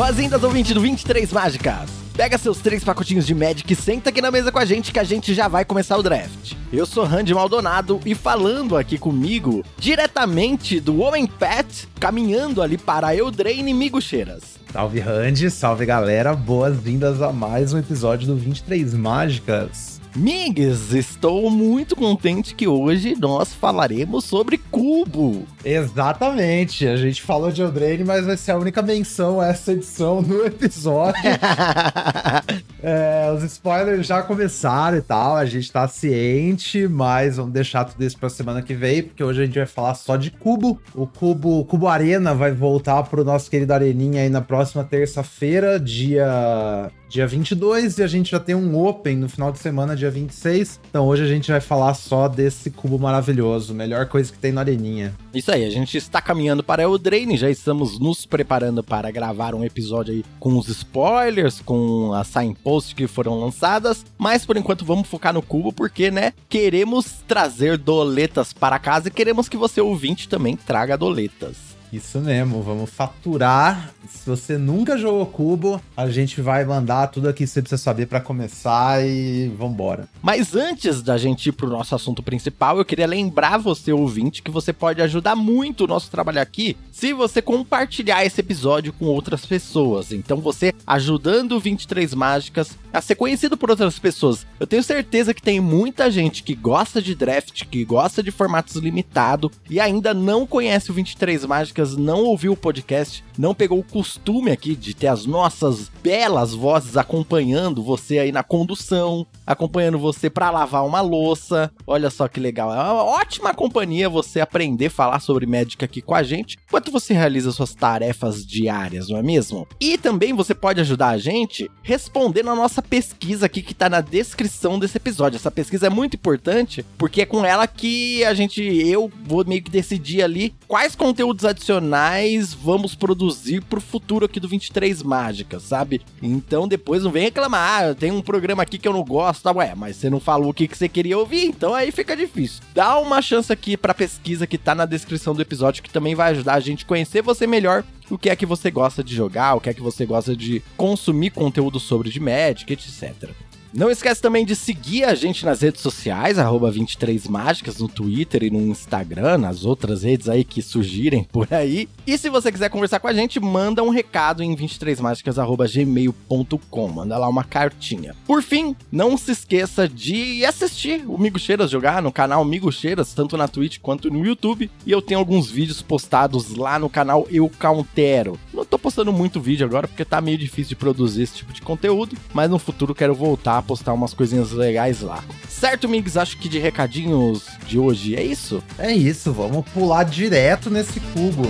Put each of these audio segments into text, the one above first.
Boas-vindas, ouvinte do 23 Mágicas! Pega seus três pacotinhos de Magic e senta aqui na mesa com a gente que a gente já vai começar o draft. Eu sou Randy Maldonado e falando aqui comigo, diretamente do Homem Pet, caminhando ali para Eldraine Migucheiras. Salve Randy, salve galera, boas-vindas a mais um episódio do 23 Mágicas. Migs, estou muito contente que hoje nós falaremos sobre cubo. Exatamente, a gente falou de Eldraine, mas vai ser a única menção a essa edição no episódio. é, os spoilers já começaram e tal, a gente tá ciente, mas vamos deixar tudo isso pra semana que vem, porque hoje a gente vai falar só de cubo. O cubo, cubo Arena vai voltar pro nosso querido Areninha aí na próxima terça-feira, dia dia 22 e a gente já tem um Open no final de semana, dia 26. Então hoje a gente vai falar só desse cubo maravilhoso, melhor coisa que tem na areninha. Isso aí, a gente está caminhando para o Drain, já estamos nos preparando para gravar um episódio aí com os spoilers, com as signposts que foram lançadas, mas por enquanto vamos focar no cubo porque, né, queremos trazer doletas para casa e queremos que você ouvinte também traga doletas. Isso mesmo, vamos faturar. Se você nunca jogou cubo, a gente vai mandar tudo aqui que você precisa saber para começar e vambora. Mas antes da gente ir pro nosso assunto principal, eu queria lembrar você, ouvinte, que você pode ajudar muito o nosso trabalho aqui se você compartilhar esse episódio com outras pessoas. Então você ajudando o 23 Mágicas a ser conhecido por outras pessoas. Eu tenho certeza que tem muita gente que gosta de draft, que gosta de formatos limitados e ainda não conhece o 23 Mágicas não ouviu o podcast, não pegou o costume aqui de ter as nossas belas vozes acompanhando você aí na condução, acompanhando você para lavar uma louça. Olha só que legal. É uma ótima companhia você aprender a falar sobre médica aqui com a gente, enquanto você realiza suas tarefas diárias, não é mesmo? E também você pode ajudar a gente respondendo a nossa pesquisa aqui que tá na descrição desse episódio. Essa pesquisa é muito importante porque é com ela que a gente eu vou meio que decidir ali quais conteúdos adicionais vamos produzir pro futuro aqui do 23 Mágicas, sabe? Então depois não vem reclamar, ah, tem um programa aqui que eu não gosto, tá? Ué, mas você não falou o que, que você queria ouvir, então aí fica difícil. Dá uma chance aqui pra pesquisa que tá na descrição do episódio, que também vai ajudar a gente a conhecer você melhor o que é que você gosta de jogar, o que é que você gosta de consumir conteúdo sobre de Magic, etc. Não esquece também de seguir a gente nas redes sociais, 23mágicas, no Twitter e no Instagram, nas outras redes aí que surgirem por aí. E se você quiser conversar com a gente, manda um recado em 23mágicas.gmail.com. Manda lá uma cartinha. Por fim, não se esqueça de assistir o Migo Cheiras jogar no canal Migo Cheiras, tanto na Twitch quanto no YouTube. E eu tenho alguns vídeos postados lá no canal Eu Countero. Não tô postando muito vídeo agora porque tá meio difícil de produzir esse tipo de conteúdo, mas no futuro quero voltar postar umas coisinhas legais lá. Certo, Migs? Acho que de recadinhos de hoje é isso? É isso, vamos pular direto nesse cubo.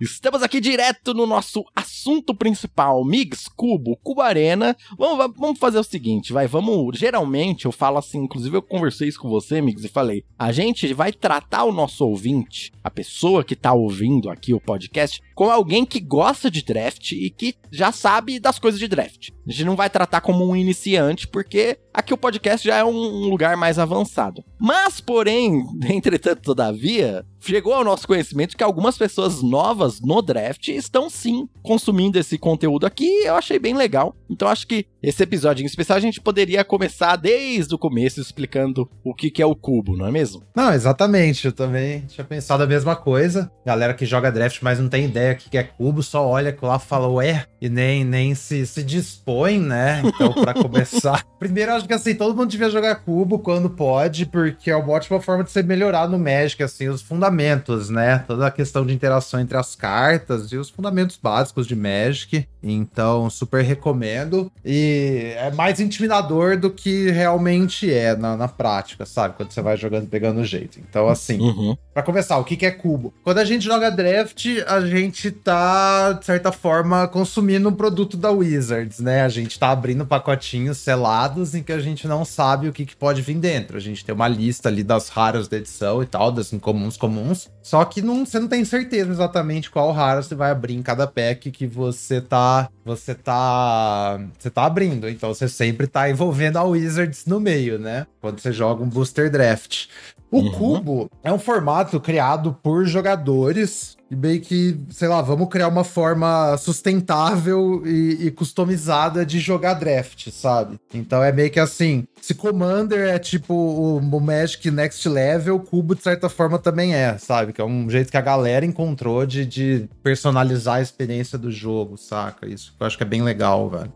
Estamos aqui direto no nosso assunto principal, Migs, Cubo, Cubo Arena. Vamos, vamos fazer o seguinte, vai, vamos. Geralmente eu falo assim, inclusive eu conversei isso com você, Migs, e falei: a gente vai tratar o nosso ouvinte, a pessoa que tá ouvindo aqui o podcast, com alguém que gosta de draft e que já sabe das coisas de draft. A gente não vai tratar como um iniciante, porque aqui o podcast já é um lugar mais avançado. Mas, porém, entretanto, todavia, chegou ao nosso conhecimento que algumas pessoas novas no draft estão sim consumindo esse conteúdo aqui. Eu achei bem legal. Então acho que esse episódio em especial a gente poderia começar desde o começo explicando o que, que é o cubo, não é mesmo? Não, exatamente. Eu também tinha pensado a mesma coisa. Galera que joga draft, mas não tem ideia o que, que é cubo, só olha lá e fala, ué, e nem, nem se, se dispõe, né? Então, para começar. Primeiro, acho que assim, todo mundo devia jogar cubo quando pode, porque é uma ótima forma de você melhorar no Magic, assim, os fundamentos, né? Toda a questão de interação entre as cartas e os fundamentos básicos de Magic. Então, super recomendo. E é mais intimidador do que realmente é na, na prática, sabe? Quando você vai jogando pegando jeito. Então, assim, uhum. Pra começar, o que, é cubo? Quando a gente joga draft, a gente tá, de certa forma, consumindo um produto da Wizards, né? A gente tá abrindo pacotinhos selados em que a gente não sabe o que, que pode vir dentro. A gente tem uma lista ali das raras da edição e tal, das incomuns comuns. Só que não, você não tem certeza exatamente qual rara você vai abrir em cada pack que você tá. Você tá. Você tá abrindo. Então você sempre tá envolvendo a Wizards no meio, né? Quando você joga um booster draft. O uhum. cubo é um formato criado por jogadores e meio que, sei lá, vamos criar uma forma sustentável e, e, customizada de jogar draft, sabe? Então é meio que assim: se Commander é tipo o, o Magic Next Level, Cubo de certa forma também é, sabe? Que é um jeito que a galera encontrou de, de personalizar a experiência do jogo, saca? Isso eu acho que é bem legal, velho.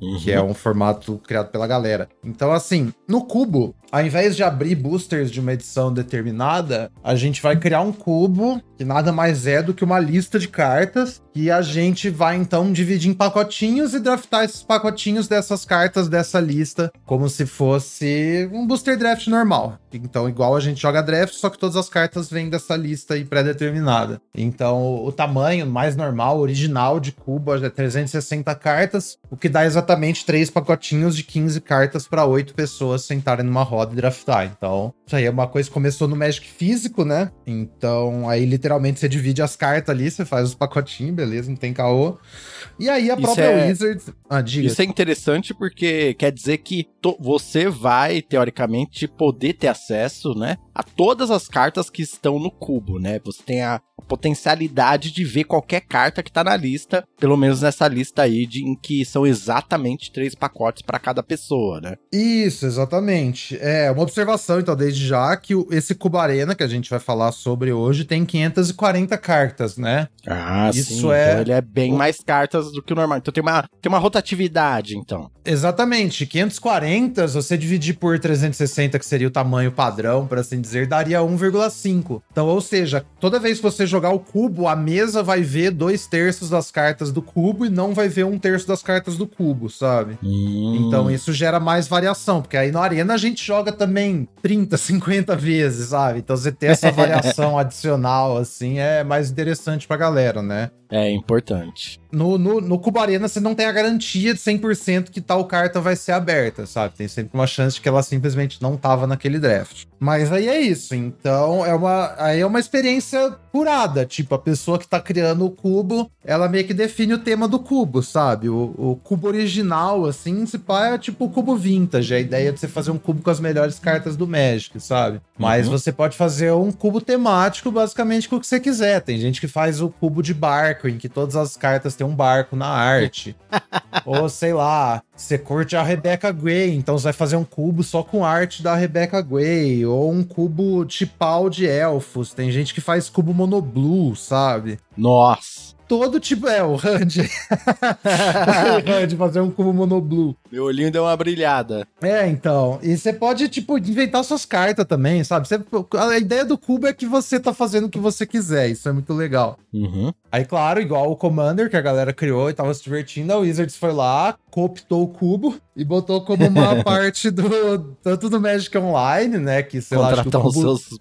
Uhum. Que é um formato criado pela galera. Então, assim, no cubo, ao invés de abrir boosters de uma edição determinada, a gente vai criar um cubo que nada mais é do que uma lista de cartas e a gente vai então dividir em pacotinhos e draftar esses pacotinhos dessas cartas dessa lista como se fosse um booster draft normal. Então, igual a gente joga draft, só que todas as cartas vêm dessa lista aí pré-determinada. Então, o tamanho mais normal, original de cubo é 360 cartas, o que dá exatamente três pacotinhos de 15 cartas para oito pessoas sentarem numa roda e draftar. Então, isso aí é uma coisa que começou no Magic físico, né? Então, aí literalmente você divide as cartas ali, você faz os pacotinhos, beleza, não tem caô. E aí a isso própria é... Wizards. Ah, diga. Isso é interessante porque quer dizer que você vai, teoricamente, poder ter acesso, né? A todas as cartas que estão no cubo, né? Você tem a potencialidade de ver qualquer carta que tá na lista, pelo menos nessa lista aí, de, em que são exatamente três pacotes para cada pessoa, né? Isso, exatamente. É uma observação, então, desde já, que esse Cubo Arena, que a gente vai falar sobre hoje, tem 540 cartas, né? Ah, Isso sim. É... Então ele é bem o... mais cartas do que o normal. Então tem uma, tem uma rotatividade, então. Exatamente. 540, se você dividir por 360, que seria o tamanho padrão, por assim dizer, daria 1,5. Então, ou seja, toda vez que você jogar o cubo, a mesa vai ver dois terços das cartas do cubo e não vai ver um terço das cartas do cubo, sabe? Hum. Então isso gera mais variação, porque aí na arena a gente joga também 30, 50 vezes, sabe? Então você ter essa variação adicional, assim, é mais interessante pra galera, né? É importante. No, no, no Cubo Arena você não tem a garantia de 100% que tal carta vai ser aberta, sabe? Tem sempre uma chance de que ela simplesmente não tava naquele draft. Mas aí é isso. Então é uma, aí é uma experiência curada. Tipo, a pessoa que tá criando o cubo, ela meio que define o tema do cubo, sabe? O, o cubo original, assim, se pá, é tipo o cubo vintage. A ideia de você fazer um cubo com as melhores cartas do Magic, sabe? Mas uhum. você pode fazer um cubo temático, basicamente, com o que você quiser. Tem gente que faz o cubo de barco barco, em que todas as cartas têm um barco na arte. Ou sei lá, você curte a Rebecca Gray, então você vai fazer um cubo só com arte da Rebecca Gray. Ou um cubo tipal de elfos. Tem gente que faz cubo monoblue, sabe? Nossa! Todo tipo. É, o Hand. o Hand fazer um cubo monoblue. Meu olhinho deu uma brilhada. É, então. E você pode, tipo, inventar suas cartas também, sabe? Você, a ideia do cubo é que você tá fazendo o que você quiser. Isso é muito legal. Uhum. Aí, claro, igual o Commander que a galera criou e tava se divertindo, a Wizards foi lá, cooptou o cubo e botou como uma parte do. Tanto do Magic Online, né? Que sei Contratar lá, acho que cubo... os seus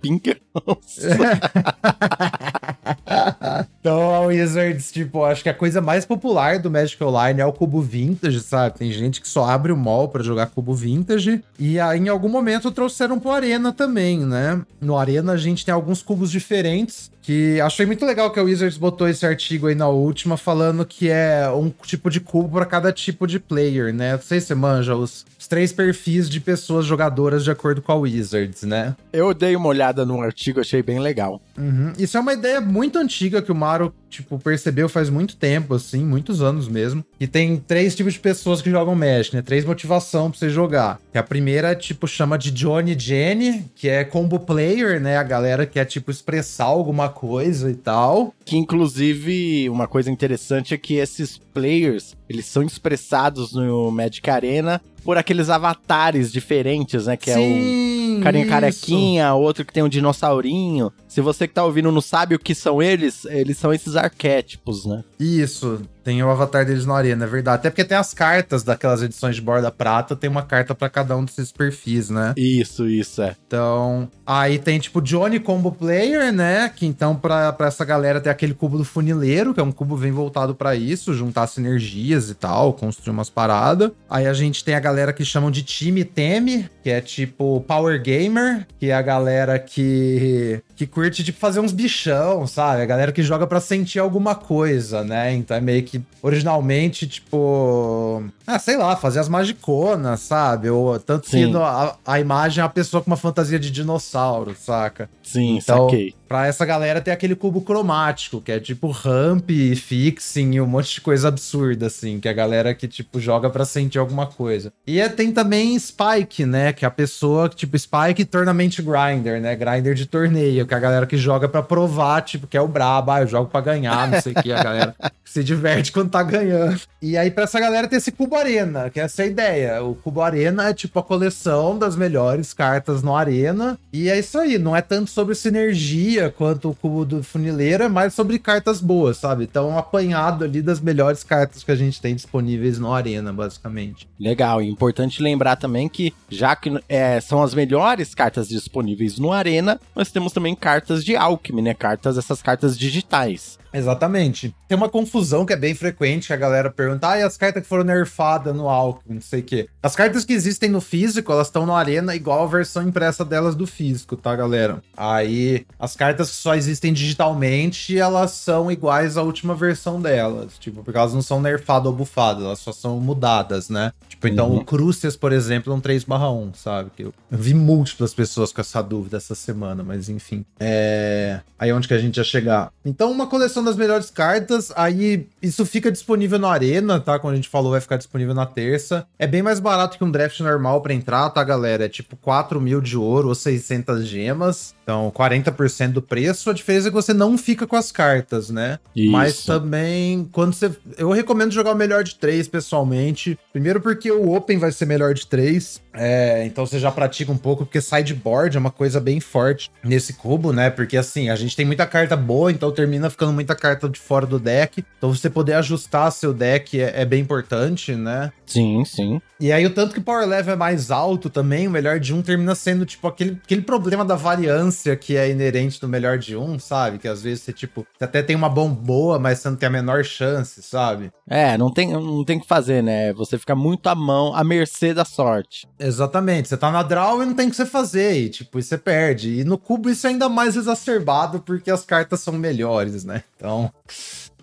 pinkers. então a Wizards, tipo, acho que a coisa mais popular do Magic Online é o cubo vintage, sabe? Tem gente que só abre o mall para jogar cubo vintage. E aí, em algum momento, trouxeram pro Arena também, né? No Arena a gente tem alguns cubos diferentes. Que achei muito legal que a Wizards botou esse artigo aí na última, falando que é um tipo de cubo para cada tipo de player, né? Não sei se você manja os, os, três perfis de pessoas jogadoras de acordo com a Wizards, né? Eu dei uma olhada no artigo, achei bem legal. Uhum. Isso é uma ideia muito antiga que o Maro, tipo, percebeu faz muito tempo, assim, muitos anos mesmo. E tem três tipos de pessoas que jogam Magic, né? Três motivação pra você jogar. Que a primeira, tipo, chama de Johnny Jenny, que é combo player, né? A galera quer, tipo, expressar alguma coisa e tal. Que inclusive uma coisa interessante é que esses players, eles são expressados no Magic Arena por aqueles avatares diferentes, né? Que Sim, é o carinha carequinha, outro que tem um dinossaurinho. Se você que tá ouvindo não sabe o que são eles, eles são esses arquétipos, né? Isso. Tem o avatar deles no Arena, é verdade. Até porque tem as cartas daquelas edições de borda prata, tem uma carta para cada um desses perfis, né? Isso, isso, é. Então, aí tem tipo Johnny Combo Player, né? Que então pra, pra essa galera tem aquele cubo do funileiro, que é um cubo bem voltado para isso, juntar sinergias e tal, construir umas paradas. Aí a gente tem a galera que chamam de time Teme, que é tipo Power Gamer, que é a galera que que curte tipo fazer uns bichão, sabe? A galera que joga para sentir alguma coisa, né? Então é meio que originalmente tipo, ah, sei lá, fazer as magiconas, sabe? Ou tanto Sim. que a, a imagem é a pessoa com uma fantasia de dinossauro, saca? Sim, então, saquei. Pra essa galera tem aquele cubo cromático, que é tipo ramp, fixing e um monte de coisa absurda, assim, que é a galera que, tipo, joga pra sentir alguma coisa. E é, tem também Spike, né? Que é a pessoa, tipo, Spike Tournament Grinder, né? Grinder de torneio, que a galera que joga pra provar, tipo, que é o brabo, ah, eu jogo pra ganhar, não sei o que, a galera se diverte quando tá ganhando. E aí, pra essa galera, tem esse Cubo Arena, que é essa a ideia. O Cubo Arena é tipo a coleção das melhores cartas no Arena. E é isso aí, não é tanto sobre sinergia quanto o Cubo do Funileiro, é mais sobre cartas boas, sabe? Então, um apanhado ali das melhores cartas que a gente tem disponíveis no Arena, basicamente. Legal, e importante lembrar também que, já que é, são as melhores cartas disponíveis no Arena, nós temos também cartas de Alchemy, né? Cartas, essas cartas digitais. Exatamente. Tem uma confusão que é bem frequente, que a galera pergunta, ah, e as cartas que foram nerfadas no Alckmin, não sei o quê. As cartas que existem no físico, elas estão no Arena igual a versão impressa delas do físico, tá, galera? Aí, as cartas que só existem digitalmente, elas são iguais à última versão delas, tipo, porque elas não são nerfadas ou bufadas, elas só são mudadas, né? Tipo, então uhum. o Crucius, por exemplo, é um 3/1, sabe? Que eu vi múltiplas pessoas com essa dúvida essa semana, mas enfim. É... Aí onde que a gente ia chegar? Então, uma coleção das melhores cartas, aí isso fica disponível na Arena, tá? Como a gente falou, vai ficar disponível na terça. É bem mais barato que um draft normal para entrar, tá, galera? É tipo 4 mil de ouro ou 600 gemas. Então, 40% do preço. A diferença é que você não fica com as cartas, né? Isso. Mas também, quando você. Eu recomendo jogar o melhor de três, pessoalmente. Primeiro, porque o Open vai ser melhor de três. É, então você já pratica um pouco, porque sideboard é uma coisa bem forte nesse cubo, né? Porque assim, a gente tem muita carta boa, então termina ficando muita carta de fora do deck. Então você poder ajustar seu deck é, é bem importante, né? Sim, sim. E aí, o tanto que o power level é mais alto também, o melhor de um termina sendo, tipo, aquele, aquele problema da variância que é inerente do melhor de um, sabe? Que às vezes você, tipo, você até tem uma bomba boa, mas você não tem a menor chance, sabe? É, não tem, não tem que fazer, né? Você fica muito à mão, à mercê da sorte. Exatamente. Você tá na draw e não tem o que você fazer, e, tipo, e você perde. E no cubo isso é ainda mais exacerbado porque as cartas são melhores, né? Então.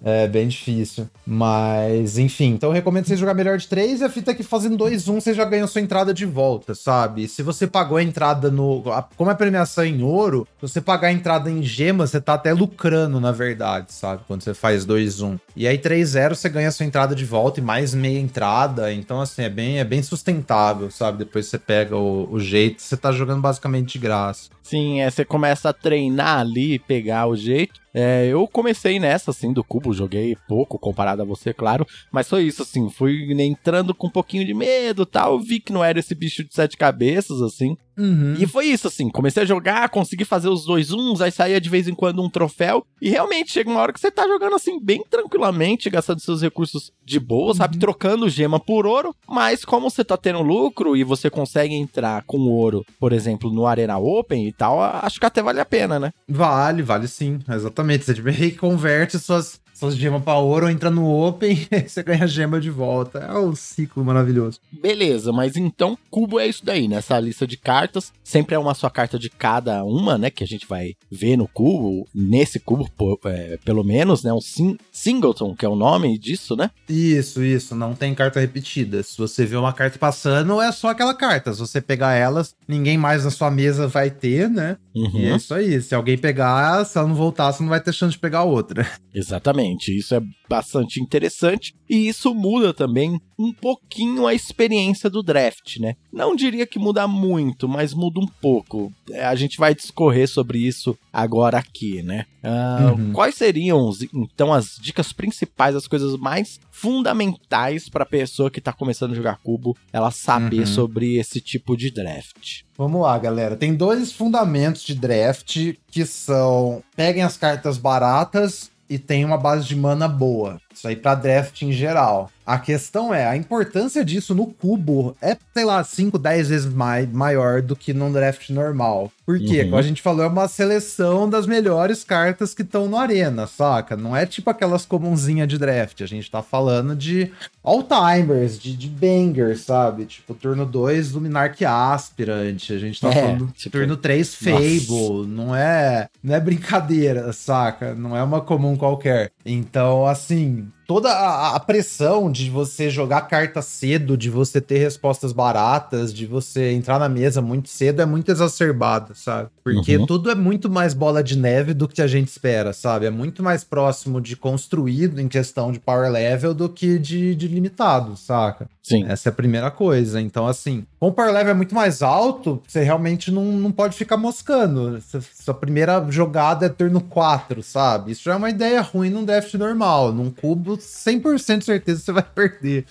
É bem difícil. Mas, enfim. Então eu recomendo você jogar melhor de 3 e a fita é que fazendo 2-1 você já ganha sua entrada de volta, sabe? Se você pagou a entrada no. Como é premiação em ouro, se você pagar a entrada em gema, você tá até lucrando, na verdade, sabe? Quando você faz 2-1. E aí 3-0 você ganha sua entrada de volta e mais meia entrada. Então, assim, é bem, é bem sustentável, sabe? Depois você pega o, o jeito, você tá jogando basicamente de graça. Sim, é, você começa a treinar ali, pegar o jeito. É, eu comecei nessa, assim, do cubo, joguei pouco comparado a você, claro, mas foi isso, assim, fui entrando com um pouquinho de medo tal, vi que não era esse bicho de sete cabeças, assim, Uhum. E foi isso, assim. Comecei a jogar, consegui fazer os dois uns, aí saía de vez em quando um troféu. E realmente chega uma hora que você tá jogando assim, bem tranquilamente, gastando seus recursos de boa, uhum. sabe? Trocando gema por ouro. Mas como você tá tendo lucro e você consegue entrar com ouro, por exemplo, no Arena Open e tal, acho que até vale a pena, né? Vale, vale sim. Exatamente. Você tipo, reconverte suas suas gemas pra ouro, entra no Open e você ganha gema de volta. É um ciclo maravilhoso. Beleza, mas então cubo é isso daí, nessa lista de cartas. Sempre é uma só carta de cada uma, né? Que a gente vai ver no cubo. Nesse cubo, é, pelo menos, né? Um sing Singleton, que é o nome disso, né? Isso, isso. Não tem carta repetida. Se você vê uma carta passando, é só aquela carta. Se você pegar elas, ninguém mais na sua mesa vai ter, né? Uhum. E é isso aí. Se alguém pegar, se ela não voltar, você não vai ter chance de pegar outra. Exatamente. Isso é bastante interessante e isso muda também um pouquinho a experiência do draft, né? Não diria que muda muito, mas muda um pouco. É, a gente vai discorrer sobre isso agora aqui, né? Uh, uhum. Quais seriam então as dicas principais, as coisas mais fundamentais para a pessoa que está começando a jogar cubo, ela saber uhum. sobre esse tipo de draft? Vamos lá, galera. Tem dois fundamentos de draft que são: peguem as cartas baratas e tem uma base de mana boa. Isso aí pra draft em geral. A questão é, a importância disso no cubo é, sei lá, 5, 10 vezes mais, maior do que num draft normal. Por quê? Uhum. Como a gente falou, é uma seleção das melhores cartas que estão no Arena, saca? Não é tipo aquelas comunzinhas de draft. A gente tá falando de all-timers, de, de bangers, sabe? Tipo, turno 2, Luminark Aspirant. A gente tá É, falando tipo, turno 3, Fable. Não é, não é brincadeira, saca? Não é uma comum qualquer. Então, assim, toda a, pressão de você jogar carta cedo, de você ter respostas baratas, de você entrar na mesa muito cedo é muito exacerbada, sabe? Porque Uhum. tudo é muito mais bola de neve do que a gente espera, sabe? É muito mais próximo de construído em questão de power level do que de, de limitado, saca? Sim. Essa é a primeira coisa. Então, assim, como o power level é muito mais alto, você realmente não, não pode ficar moscando. Sua- primeira jogada é turno 4, sabe? Isso já é uma ideia ruim num draft normal. Num cubo, 100% de certeza você vai perder.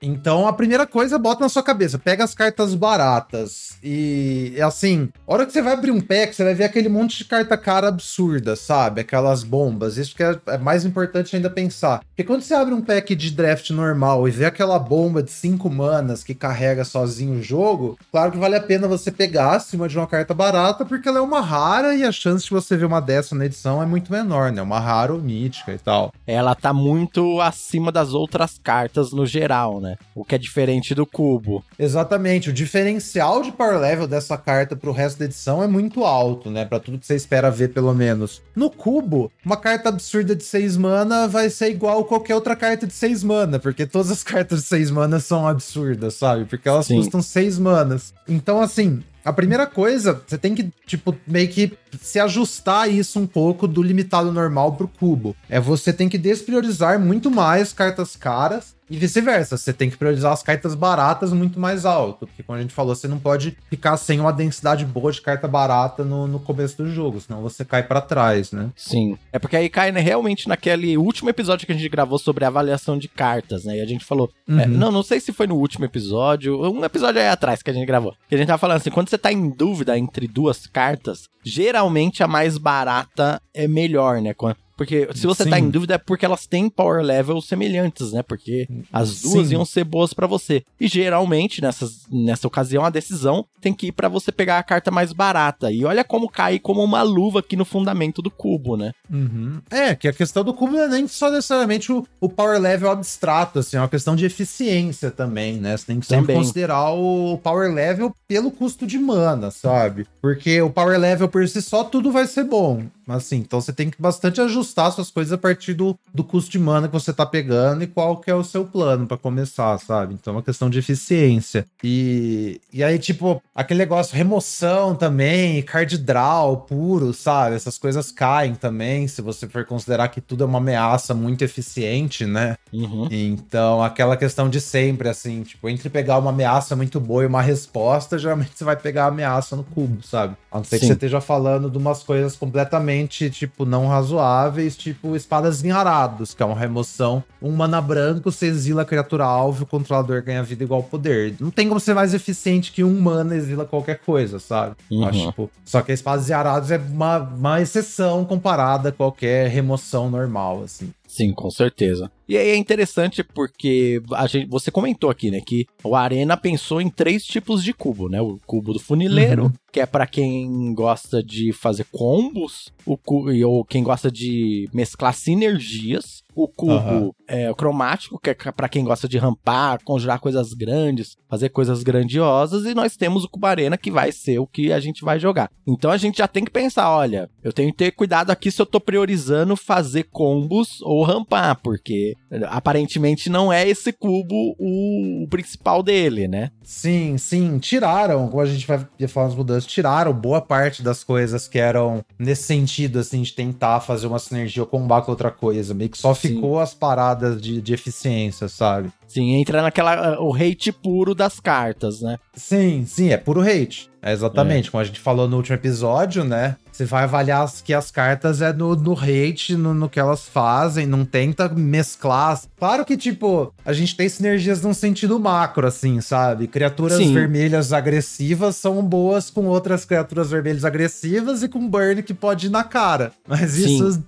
Então, a primeira coisa, bota na sua cabeça, pega as cartas baratas e, assim, a hora que você vai abrir um pack, você vai ver aquele monte de carta cara absurda, sabe? Aquelas bombas. Isso que é, é mais importante ainda pensar. Porque quando você abre um pack de draft normal e vê aquela bomba de 5 manas que carrega sozinho o jogo, claro que vale a pena você pegar acima de uma carta barata, porque ela é uma rara e a chance de você ver uma dessa na edição é muito menor, né? Uma rara ou mítica e tal. Ela tá muito acima das outras cartas no geral, né? O que é diferente do cubo. Exatamente, o diferencial de power level dessa carta pro resto da edição é muito alto, né? Pra tudo que você espera ver, pelo menos. No cubo, uma carta absurda de 6 mana vai ser igual qualquer outra carta de 6 mana, porque todas as cartas de 6 mana são absurdas, sabe? Porque elas Sim. custam 6 manas. Então, assim, a primeira coisa, você tem que, tipo, meio que se ajustar isso um pouco do limitado normal pro cubo. É você tem que despriorizar muito mais cartas caras e vice-versa. Você tem que priorizar as cartas baratas muito mais alto. Porque, como a gente falou, você não pode ficar sem uma densidade boa de carta barata no, no começo do jogo, senão você cai pra trás, né? Sim. É porque aí cai né, realmente naquele último episódio que a gente gravou sobre avaliação de cartas, né? E a gente falou. Uhum. é, não, não sei se foi no último episódio, um episódio aí atrás que a gente gravou. Que a gente tava falando assim: quando você tá em dúvida entre duas cartas, geralmente a mais barata é melhor, né? Quan- Porque se você tá Sim. em dúvida é porque elas têm power levels semelhantes, né? Porque as duas Sim. iam ser boas pra você. E geralmente, nessas, nessa ocasião, a decisão tem que ir pra você pegar a carta mais barata. E olha como cai como uma luva aqui no fundamento do cubo, né? Uhum. É, que a questão do cubo não é nem só necessariamente o, o power level abstrato, assim, é uma questão de eficiência também, né? Você tem que sempre Também. considerar o power level pelo custo de mana, sabe? Porque o power level por si só tudo vai ser bom. Assim, então você tem que bastante ajustar suas coisas a partir do, do custo de mana que você tá pegando e qual que é o seu plano pra começar, sabe? Então é uma questão de eficiência. E, e aí, tipo, aquele negócio, remoção também, card draw puro, sabe? Essas coisas caem também, se você for considerar que tudo é uma ameaça muito eficiente, né? Uhum. Então, aquela questão de sempre, assim, tipo, entre pegar uma ameaça muito boa e uma resposta, geralmente você vai pegar a ameaça no cubo, sabe? A não ser que Sim. você esteja falando de umas coisas completamente, tipo, não razoáveis, tipo espadas em arados, que é uma remoção. Um mana branco, você exila a criatura alvo e o controlador ganha vida igual poder. Não tem como ser mais eficiente que um mana exila qualquer coisa, sabe? Uhum. Acho, tipo, só que a espadas e arados é uma, uma exceção comparada a qualquer remoção normal, assim. Sim, com certeza. E aí é interessante porque a gente, você comentou aqui, né, que o Arena pensou em três tipos de cubo, né? O cubo do funileiro, Uhum. que é pra quem gosta de fazer combos, o cu, e- ou quem gosta de mesclar sinergias. O cubo Aham. é, cromático, que é pra quem gosta de rampar, conjurar coisas grandes, fazer coisas grandiosas. E nós temos o cubo Arena, que vai ser o que a gente vai jogar. Então a gente já tem que pensar, olha, eu tenho que ter cuidado aqui se eu tô priorizando fazer combos ou rampar, porque aparentemente não é esse cubo o, o principal dele, né? Sim, sim, tiraram, como a gente vai falar nas mudanças, tiraram boa parte das coisas que eram nesse sentido, assim, de tentar fazer uma sinergia ou combar com outra coisa. Meio que só Sim. ficou as paradas de, de eficiência, sabe? Sim, entra naquela ah, o hate puro das cartas, né? Sim, sim, é puro hate. É exatamente, como a gente falou no último episódio, né? Você vai avaliar as, que as cartas é no, no hate, no, no que elas fazem, não tenta mesclar. Claro que, tipo, a gente tem sinergias num sentido macro, assim, sabe? Criaturas Sim. vermelhas agressivas são boas com outras criaturas vermelhas agressivas e com burn que pode ir na cara. Mas Sim. isso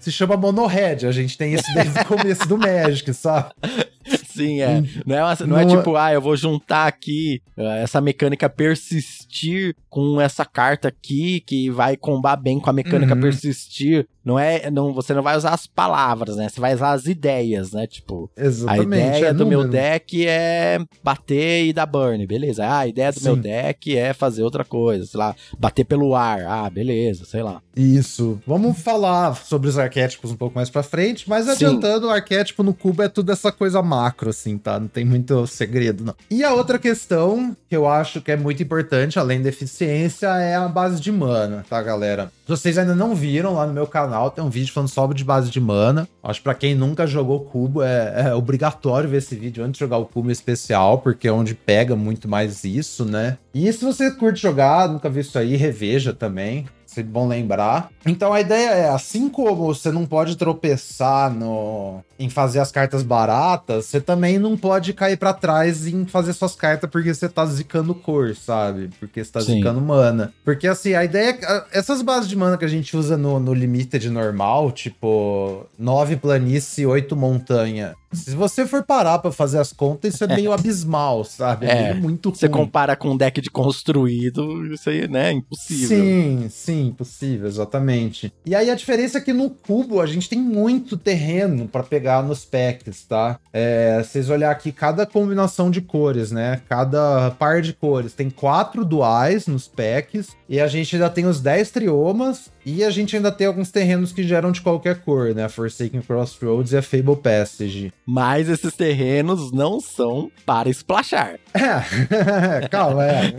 se chama Monohead. A gente tem isso desde o começo do Magic, sabe? Sim, é. Não é, uma, não, é não é tipo, ah, eu vou juntar aqui uh, essa mecânica persistir com essa carta aqui que vai combar bem com a mecânica uhum. persistir. Não é, não, você não vai usar as palavras, né? Você vai usar as ideias, né? Tipo, Exatamente, a ideia é do número. meu deck é bater e dar burn, beleza. Ah, a ideia do Sim. meu deck é fazer outra coisa, sei lá, bater pelo ar. Ah, beleza, sei lá. Isso. Vamos falar sobre os arquétipos um pouco mais pra frente, mas Sim. adiantando, o arquétipo no cubo é tudo essa coisa macro, assim, tá? Não tem muito segredo, não. E a outra questão que eu acho que é muito importante, além da eficiência, é a base de mana, tá, galera? Vocês ainda não viram lá no meu canal, tem um vídeo falando só de base de mana. Acho que pra quem nunca jogou cubo, é, é, obrigatório ver esse vídeo antes de jogar o cubo especial, porque é onde pega muito mais isso, né? E se você curte jogar, nunca viu isso aí, reveja também sempre bom lembrar. Então a ideia é, assim como você não pode tropeçar no em fazer as cartas baratas, você também não pode cair para trás em fazer suas cartas porque você tá zicando cor, sabe? Porque você tá Sim. zicando mana. Porque assim, a ideia é essas bases de mana que a gente usa no, no Limited normal, tipo 9 planície e 8 montanha, se você for parar para fazer as contas, isso é meio abismal, sabe? É, é muito ruim. Você compara com um deck de construído, isso aí, né? Impossível. Sim, sim, impossível, exatamente. E aí a diferença é que no cubo a gente tem muito terreno para pegar nos packs, tá? É, vocês olhar aqui cada combinação de cores, né? Cada par de cores. Tem quatro duais nos packs e a gente ainda tem os 10 triomas e a gente ainda tem alguns terrenos que geram de qualquer cor, né? A Forsaken Crossroads e a Fable Passage. Mas esses terrenos não são para splashar. É, calma, é.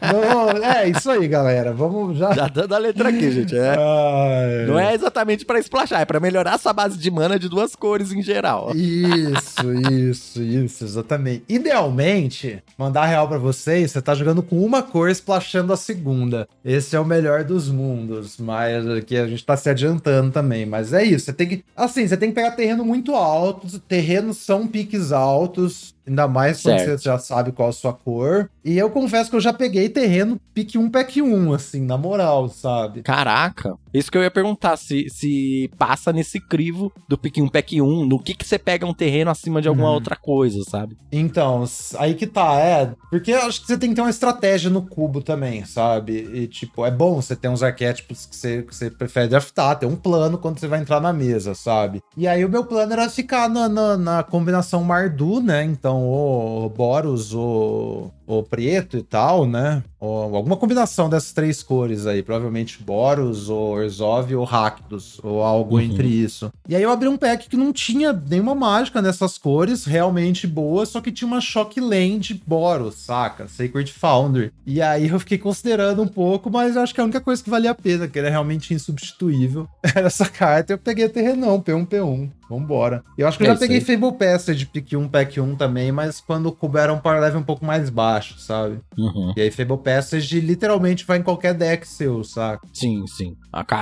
não, é isso aí, galera. Vamos já. Já dando a letra aqui, gente. É. Não é exatamente para splashar, é para melhorar sua base de mana de duas cores em geral. Isso, isso, isso, exatamente. Idealmente, mandar real para vocês, você tá jogando com uma cor splashando a segunda. Esse é o melhor dos mundos. Mas mas aqui a gente tá se adiantando também. Mas é isso, você tem que. Assim, você tem que pegar terreno muito alto. Terrenos são piques altos. Ainda mais quando certo. você já sabe qual a sua cor. E eu confesso que eu já peguei terreno pique 1, pack 1, assim, na moral, sabe? Caraca. Isso que eu ia perguntar, se, se passa nesse crivo do pique 1, pack 1, no que que você pega um terreno acima de alguma uhum. outra coisa, sabe? Então, aí que tá, é. Porque eu acho que você tem que ter uma estratégia no cubo também, sabe? E, tipo, é bom você ter uns arquétipos que você, que você prefere draftar, ter um plano quando você vai entrar na mesa, sabe? E aí o meu plano era ficar na, na, na combinação Mardu, né? Então então o Boros, o, o preto e tal, né? Ou alguma combinação dessas três cores aí. Provavelmente Boros, ou Orzhov ou Rakdos, ou algo uhum. entre isso. E aí eu abri um pack que não tinha nenhuma mágica nessas cores, realmente boa, só que tinha uma Shock Land Boros, saca? Sacred Foundry. E aí eu fiquei considerando um pouco, mas eu acho que a única coisa que valia a pena, que era realmente insubstituível, era essa carta. Eu peguei a Terrenão, P1, P1. Vambora. Eu acho que eu é já peguei aí. Fable Passage de pick 1, pack 1 também, mas quando era um power level um pouco mais baixo, sabe? Uhum. E aí Fable Passage literalmente vai em qualquer deck seu, saca? Sim, sim.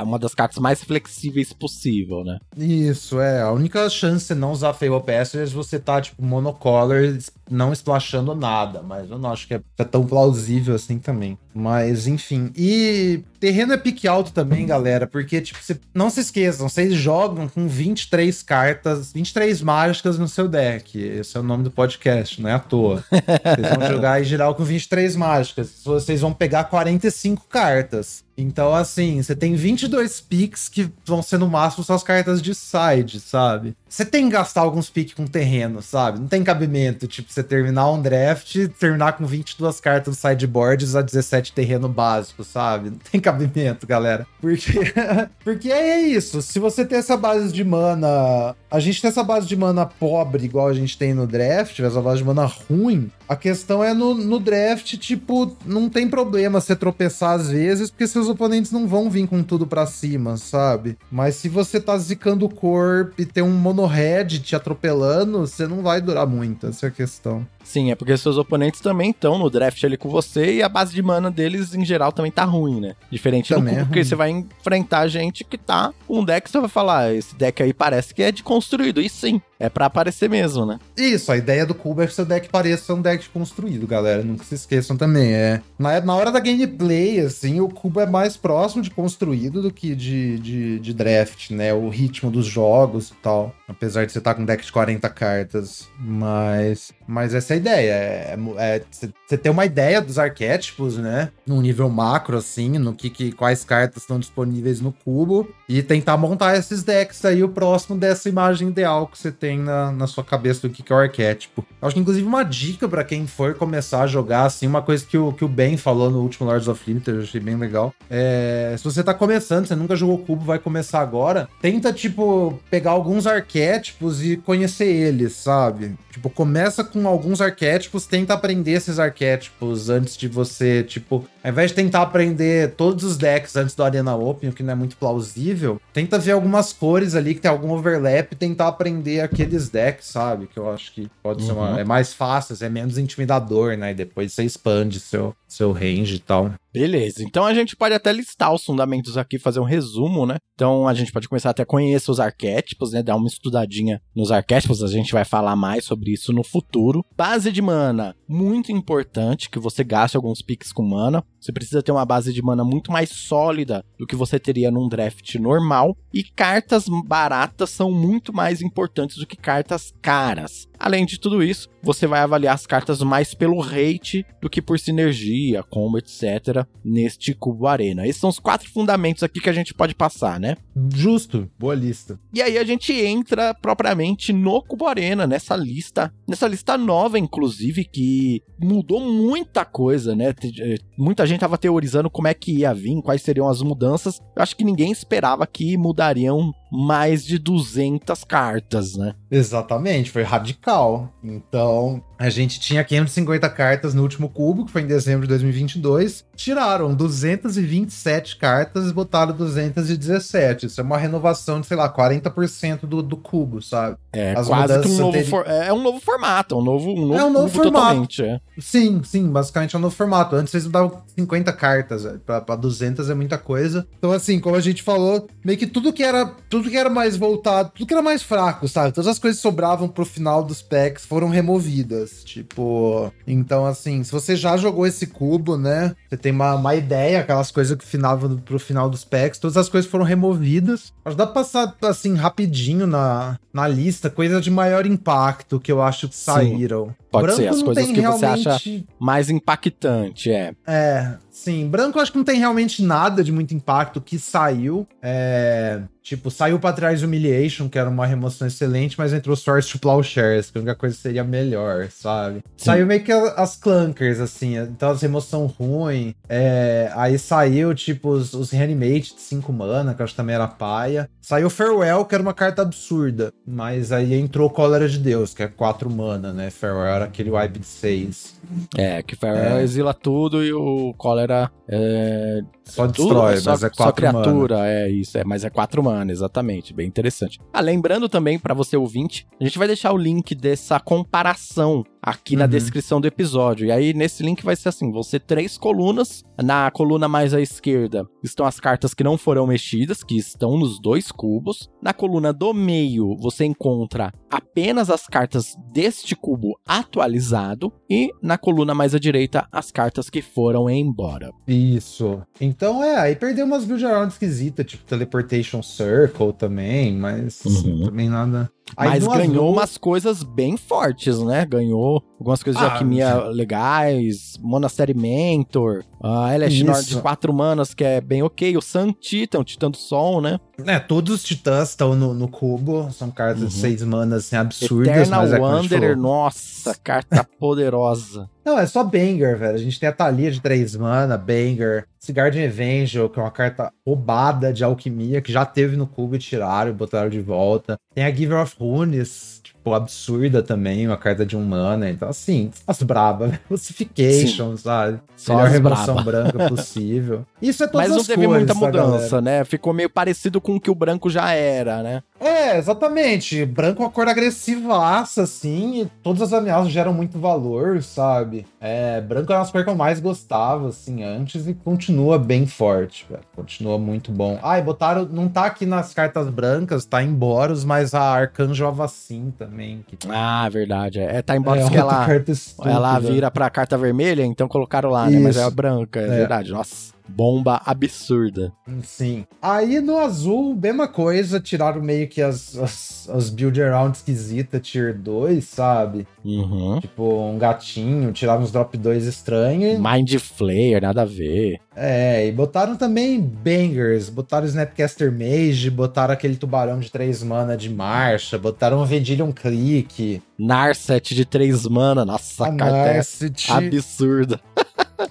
Uma das cartas mais flexíveis possível, né? Isso, é. A única chance de não usar Fable Passage é você tá, tipo, monocolor, não splashando nada, mas eu não acho que é, é tão plausível assim também. Mas, enfim. E terreno é pique alto também, galera, porque, tipo, cê, não se esqueçam, vocês jogam com 23 cartas, 23 mágicas no seu deck. Esse é o nome do podcast, não é à toa. Vocês vão jogar em geral com 23 mágicas. Vocês vão pegar 45 cartas. Então, assim, você tem 22 picks que vão ser no máximo suas cartas de side, sabe? Você tem que gastar alguns picks com terreno, sabe? Não tem cabimento, tipo, você terminar um draft, terminar com 22 cartas no sideboards a 17 terreno básico, sabe? Não tem cabimento, galera. Porque, porque é isso. Se você tem essa base de mana. A gente tem essa base de mana pobre, igual a gente tem no draft, essa base de mana ruim. A questão é no, no draft, tipo, não tem problema você tropeçar às vezes, porque seus oponentes não vão vir com tudo para cima, sabe? Mas se você tá zicando o corpo e tem um mono-head te atropelando, você não vai durar muito, essa é a questão. Sim, é porque seus oponentes também estão no draft ali com você e a base de mana deles, em geral, também tá ruim, né? Diferente Também do é cubo, porque ruim. você vai enfrentar gente que tá com um deck que você vai falar, "Ah, esse deck aí parece que é de construído. E sim, é pra aparecer mesmo, né? Isso, a ideia do cubo é que seu deck pareça um deck construído, galera. Nunca se esqueçam também. É, na, na hora da gameplay, assim, o cubo é mais próximo de construído do que de, de, de draft, né? O ritmo dos jogos e tal. Apesar de você estar com um deck de 40 cartas. Mas, mas essa é a ideia. É, é você você ter uma ideia dos arquétipos, né? Num nível macro, assim, no que, que quais cartas estão disponíveis no cubo. E tentar montar esses decks aí, o próximo dessa imagem ideal que você tem na, na sua cabeça do que, que é o arquétipo. Acho que, inclusive, uma dica pra quem for começar a jogar, assim, uma coisa que o, que o Ben falou no último Lords of Limited, eu achei bem legal. É, se você tá começando, você nunca jogou cubo, vai começar agora, tenta, tipo, pegar alguns arquétipos e conhecer eles, sabe? Tipo, começa com alguns arquétipos, tenta aprender esses arquétipos antes de você, tipo, ao invés de tentar aprender todos os decks antes do Arena Open, o que não é muito plausível, tenta ver algumas cores ali que tem algum overlap e tentar aprender aqueles decks, sabe? Que eu acho que pode ser uma. Uhum. É mais fácil, é menos intimidador, né? E depois você expande seu, seu range e tal. Beleza, então a gente pode até listar os fundamentos aqui, fazer um resumo, né? Então a gente pode começar até a conhecer os arquétipos, né? Dar uma estudadinha nos arquétipos, a gente vai falar mais sobre isso no futuro. Base de mana, muito importante que você gaste alguns picks com mana. Você precisa ter uma base de mana muito mais sólida do que você teria num draft normal. E cartas baratas são muito mais importantes do que cartas caras. Além de tudo isso, você vai avaliar as cartas mais pelo rate do que por sinergia, combo, etc. neste cubo arena. Esses são os quatro fundamentos aqui que a gente pode passar, né? Justo, boa lista. E aí a gente entra propriamente no Cubo Arena, nessa lista, nessa lista nova, inclusive, que mudou muita coisa, né? Eh, Muita gente tava teorizando como é que ia vir, quais seriam as mudanças. Eu acho que ninguém esperava que mudariam mais de 200 cartas, né? Exatamente, foi radical. Então, a gente tinha 550 cartas no último cubo, que foi em dezembro de 2022. Tiraram 227 cartas e botaram 217. Isso é uma renovação de, sei lá, 40% do, do cubo, sabe? É As quase que um novo, for- é um novo formato, é um novo, um novo, É um novo formato. É. Sim, sim, basicamente é um novo formato. Antes vocês davam 50 cartas. Pra, pra 200 é muita coisa. Então, assim, como a gente falou, meio que tudo que era tudo que era mais voltado, tudo que era mais fraco, sabe? Todas as coisas que sobravam pro final dos packs foram removidas. Tipo, então, assim, se você já jogou esse cubo, né? Você tem uma, uma ideia, aquelas coisas que finavam pro final dos packs, todas as coisas foram removidas. Que dá pra passar, assim, rapidinho na, na lista, coisa de maior impacto que eu acho que Sim. Pode ser, as coisas que você acha- realmente- Mais impactante, é. é, sim. Branco eu acho que não tem realmente nada de muito impacto que saiu. É, tipo, saiu pra trás Humiliation, que era uma remoção excelente, mas entrou Source to Plowshares, que a única coisa seria melhor, sabe? Sim. Saiu meio que as clunkers, assim, então as remoção ruim. É, aí saiu, tipo, os, os Reanimate de 5 mana, que eu acho que também era paia. Saiu Farewell, que era uma carta absurda. Mas aí entrou Cólera de Deus, que é 4 mana, né? Farewell era aquele wipe de 6. É, que É. exila tudo e o Cólera é. Só tudo, destrói, só, mas é só 4 mana. criatura, é isso, é, mas é 4 mana, exatamente, bem interessante. Ah, lembrando também, pra você ouvinte, a gente vai deixar o link dessa comparação aqui na Uhum. descrição do episódio. E aí, nesse link vai ser assim: você três colunas. Na coluna mais à esquerda estão as cartas que não foram mexidas, que estão nos dois cubos. Na coluna do meio, você encontra apenas as cartas deste cubo atualizado. E na coluna mais à direita, as cartas que foram embora. Isso. Então é, aí perdeu umas build around esquisitas, tipo Teleportation Circle também, mas Uhum. também nada. Aí Mas ganhou umas coisas bem fortes, né? Ganhou algumas coisas de Ah, alquimia legais, Monastery Mentor, a Elish Nord de. 4 manas, que é bem ok, o Sun Titan, o Titã do Sol, né? É, todos os titãs estão no, no cubo, são cartas de Uhum. 6 manas assim, absurdas, Eternal mas é Wanderer, nossa, carta poderosa. Não, é só Banger, velho. A gente tem a Thalia de 3 mana, Banger, Guardian Evangel, que é uma carta roubada de alquimia, que já teve no cubo e tiraram e botaram de volta. Tem a Giver of Runes, tipo, tipo, absurda também, uma carta de um mana. Então, assim, as braba, né? Classification, sabe? Só Melhor remoção braba. branca possível. Isso é todas Mas não teve cores, muita mudança, né? Ficou meio parecido com o que o branco já era, né? É, exatamente. Branco é uma cor agressivaça, assim, e todas as ameaças geram muito valor, sabe? É, branco era uma cor que eu mais gostava, assim, antes e continua bem forte, velho. Continua muito bom. Ah, e botaram. Não tá aqui nas cartas brancas, tá em Boros, mas a Arcanjo Avacin também. Que Ah, verdade. É, tá embora é que ela, ela vira pra carta vermelha, então colocaram lá, né? Mas é Isso. a branca, é, É. verdade. Nossa, bomba absurda. Sim. Aí no azul, mesma coisa, tiraram meio que as, as, as build around esquisita tier 2, sabe? Uhum. Tipo, um gatinho, tiraram uns drop 2 estranhos. Mind Flayer, nada a ver. É, e botaram também bangers, botaram Snapcaster Mage, botaram aquele tubarão de 3 mana de marcha, botaram um Click, Narset de 3 mana, nossa, a carta é Narset, absurda.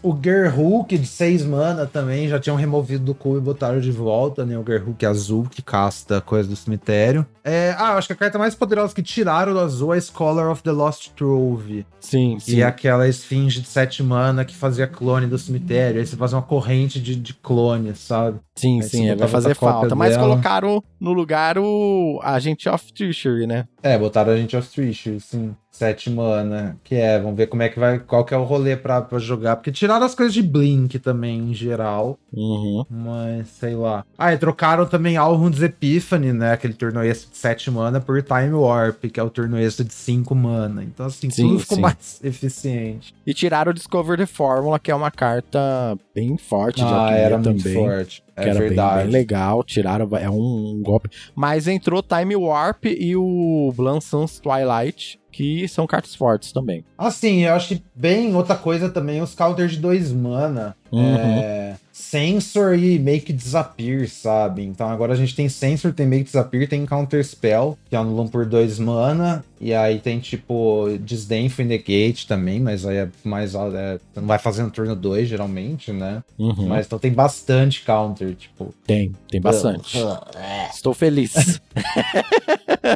o Gerhook de 6 mana também, já tinham removido do cu e botaram de volta, né? O Gerhook azul que casta coisa do cemitério. É, ah, acho que a carta mais poderosa que tiraram do azul é a Scholar of the Lost Trove, Sim, que sim. é aquela esfinge de 7 mana que fazia clone do cemitério, aí você faz uma corrente de, de clones, sabe? Sim, Aí sim, é, vai fazer falta. Mas dela. colocaram no lugar o Agente of Treachery, né? É, botaram a gente of Treachery, sim. Sete mana. Que é, vamos ver como é que vai. Qual que é o rolê pra, pra jogar. Porque tiraram as coisas de Blink também, em geral. Uhum. Mas, sei lá. Ah, e trocaram também Alrund's Epiphany, né? Aquele turno extra de 7 mana por Time Warp, que é o turno extra de 5 mana. Então, assim, Sim, tudo ficou sim. mais eficiente. E tiraram o Discover the Formula, que é uma carta bem forte de Ah, alquimia era também. muito forte. Que É era bem, verdade. bem legal, tiraram, é um golpe. Mas entrou Time Warp e o Blancans Twilight, que são cartas fortes também. Assim, eu acho que bem outra coisa também, os counters de 2 mana. Uhum. É, Sensor e Make Disappear, sabe? Então agora a gente tem Sensor, tem Make Disappear, tem Counter Spell, que anulam por 2 mana. E aí tem tipo Disdainful Negate também, mas aí é mais. É, você não vai fazer no turno 2 geralmente, né? Uhum. Mas então tem bastante counter, tipo. Tem, tem bastante. Estou feliz.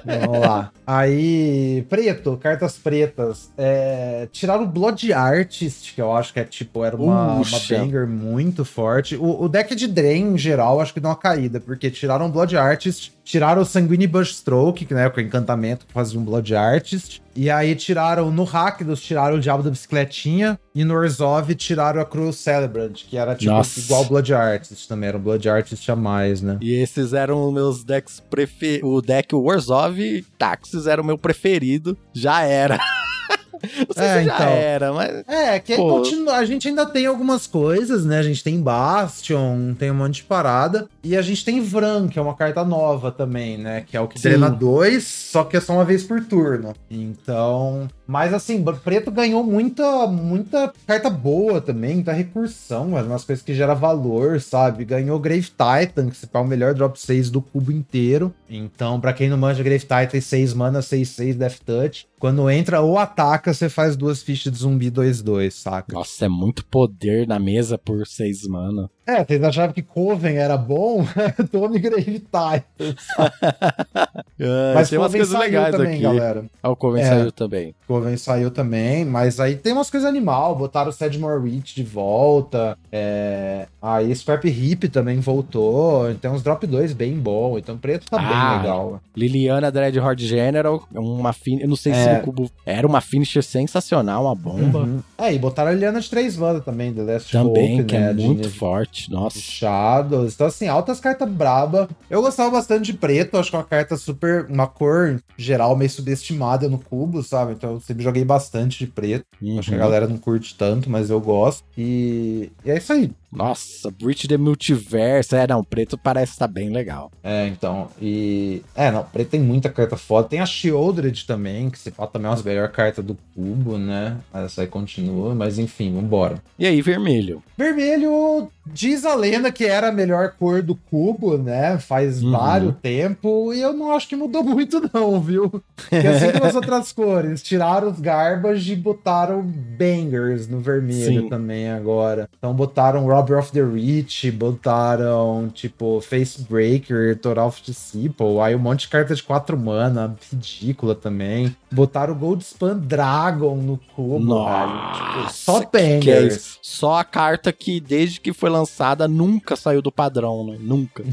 Vamos lá. Aí, preto, cartas pretas. É, tiraram o Blood Artist, que eu acho que é tipo, era uma, uma banger muito forte. O, o deck de Drain, em geral, acho que deu uma caída, porque tiraram o Blood Artist, tiraram o Sanguine Bush Stroke, que né, com o encantamento que fazia um Blood Artist. E aí tiraram, no Rakdos, tiraram o Diabo da Bicicletinha, e no Orzhov tiraram a Cruel Celebrant, que era tipo Nossa. igual o Blood Artist também, era um Blood Artist a mais, né? E esses eram os meus decks preferidos. O deck Warzov e Taxis era o meu preferido. Já era. Não sei É, se já então. era, mas. É, que continua, a gente ainda tem algumas coisas, né? A gente tem Bastion, tem um monte de parada. E a gente tem Vran, que é uma carta nova também, né? Que é o que Sim. drena dois, só que é só uma vez por turno. Então. Mas assim, preto ganhou muita, muita carta boa também, muita recursão, mas umas coisas que gera valor, sabe? Ganhou Grave Titan, que é o melhor drop 6 do cubo inteiro. Então, pra quem não manja Grave Titan, 6 mana, 6-6 Death Touch. Quando entra ou ataca, você faz duas fichas de zumbi 2-2, saca? Nossa, é muito poder na mesa por seis mana. É, vocês achavam que Coven era bom? Tome Grave Titan. Ah, Mas tem umas coisas legais também, aqui. galera. Ah, o Coven É. saiu também. Coven saiu também, mas aí tem umas coisas animal. Botaram o Sedmore Reach de volta. É... Aí Scrap Hip também voltou. Tem uns drop 2 bem bom. Então preto tá Ah, bem legal. Liliana Dreadhorde General, uma fin... eu não sei se É. o cubo era uma finisher sensacional, uma bomba. Uhum. É, e botaram a Liana de 3 mana também, The Last Também, Hope, que né? é muito de- forte. Nossa. Shadows. Então, assim, altas cartas braba. Eu gostava bastante de preto. Acho que é uma carta super. Uma cor geral meio subestimada no cubo, sabe? Então, eu sempre joguei bastante de preto. Acho que a Uhum. galera não curte tanto, mas eu gosto. E, e é isso aí. Nossa, Breach the Multiverse. É, não, preto parece estar bem legal. É, então. E. É, não, preto tem muita carta foda. Tem a Shieldred também, que se fala também é uma das melhores cartas do cubo, né? Essa aí continua, mas enfim, vambora. E aí, vermelho? Vermelho diz a lenda que era a melhor cor do cubo, né? Faz Uhum. vários tempo e eu não acho que mudou muito não, viu? Porque assim como as outras cores, tiraram os garbage e botaram bangers no vermelho Sim. também agora. Então botaram Rob Robber of the Rich, botaram, tipo, Facebreaker, Thoralf Disciple, aí um monte de carta de 4 mana, ridícula também. Botaram o Goldspan Dragon no cubo, Nossa, Tipo, só é bangers. isso? Só a carta que, desde que foi lançada, nunca saiu do padrão, né? Nunca.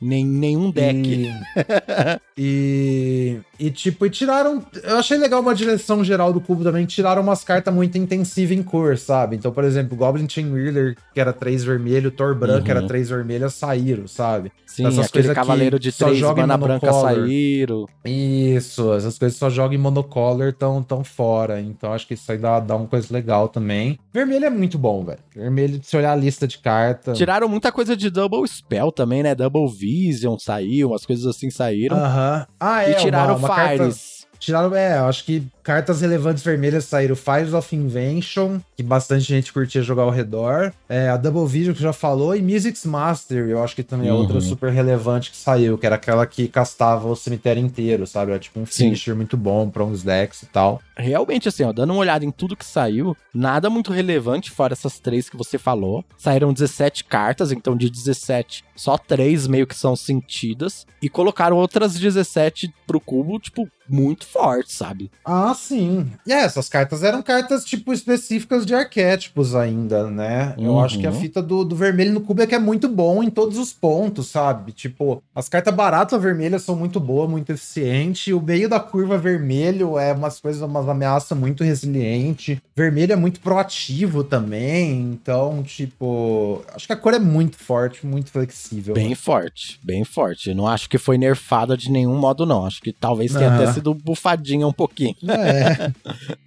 Nem, nenhum deck. E, e, e, tipo, e tiraram. Eu achei legal uma direção geral do cubo também. Tiraram umas cartas muito intensivas em cor, sabe? Então, por exemplo, Goblin Chain Wheeler, que era 3 vermelho, Thor Branco, que era Uhum. 3 vermelhas, saíram, sabe? Sim, Essas coisas cavaleiro de três joga mana branca saíram. Isso, essas coisas só jogam em monocolor tão, tão fora. Então acho que isso aí dá, dá uma coisa legal também. Vermelho é muito bom, velho. Vermelho, se olhar a lista de cartas. Tiraram muita coisa de Double Spell também, né? Double Vision saiu, umas coisas assim saíram. Aham. Ah, é. e tiraram uma, uma carta- Fires. Tiraram, é, eu acho que cartas relevantes vermelhas saíram Fires of Invention, que bastante gente curtia jogar ao redor. É, a Double Vision que já falou, e Music's Master, eu acho que também é Uhum. outra super relevante que saiu, que era aquela que castava o cemitério inteiro, sabe? Era tipo um Sim. finisher muito bom pra uns decks e tal. Realmente, assim, ó, dando uma olhada em tudo que saiu, nada muito relevante fora essas três que você falou. Saíram 17 cartas, então de 17, só três meio que são sentidas. E colocaram outras 17 pro cubo, tipo, muito forte, sabe? Ah, sim. E é, essas cartas eram cartas, tipo, específicas de arquétipos ainda, né? Eu Uhum. acho que a fita do, do vermelho no cubo é que é muito bom em todos os pontos, sabe? Tipo, as cartas baratas vermelhas são muito boas, muito eficientes. O meio da curva vermelho é umas coisas, umas ameaças muito resiliente. Vermelho é muito proativo também. Então, tipo, acho que a cor é muito forte, muito flexível. Bem forte, bem forte. Eu não acho que foi nerfada de nenhum modo, não. Acho que talvez tenha até Aham. sido bufadinha um pouquinho. É.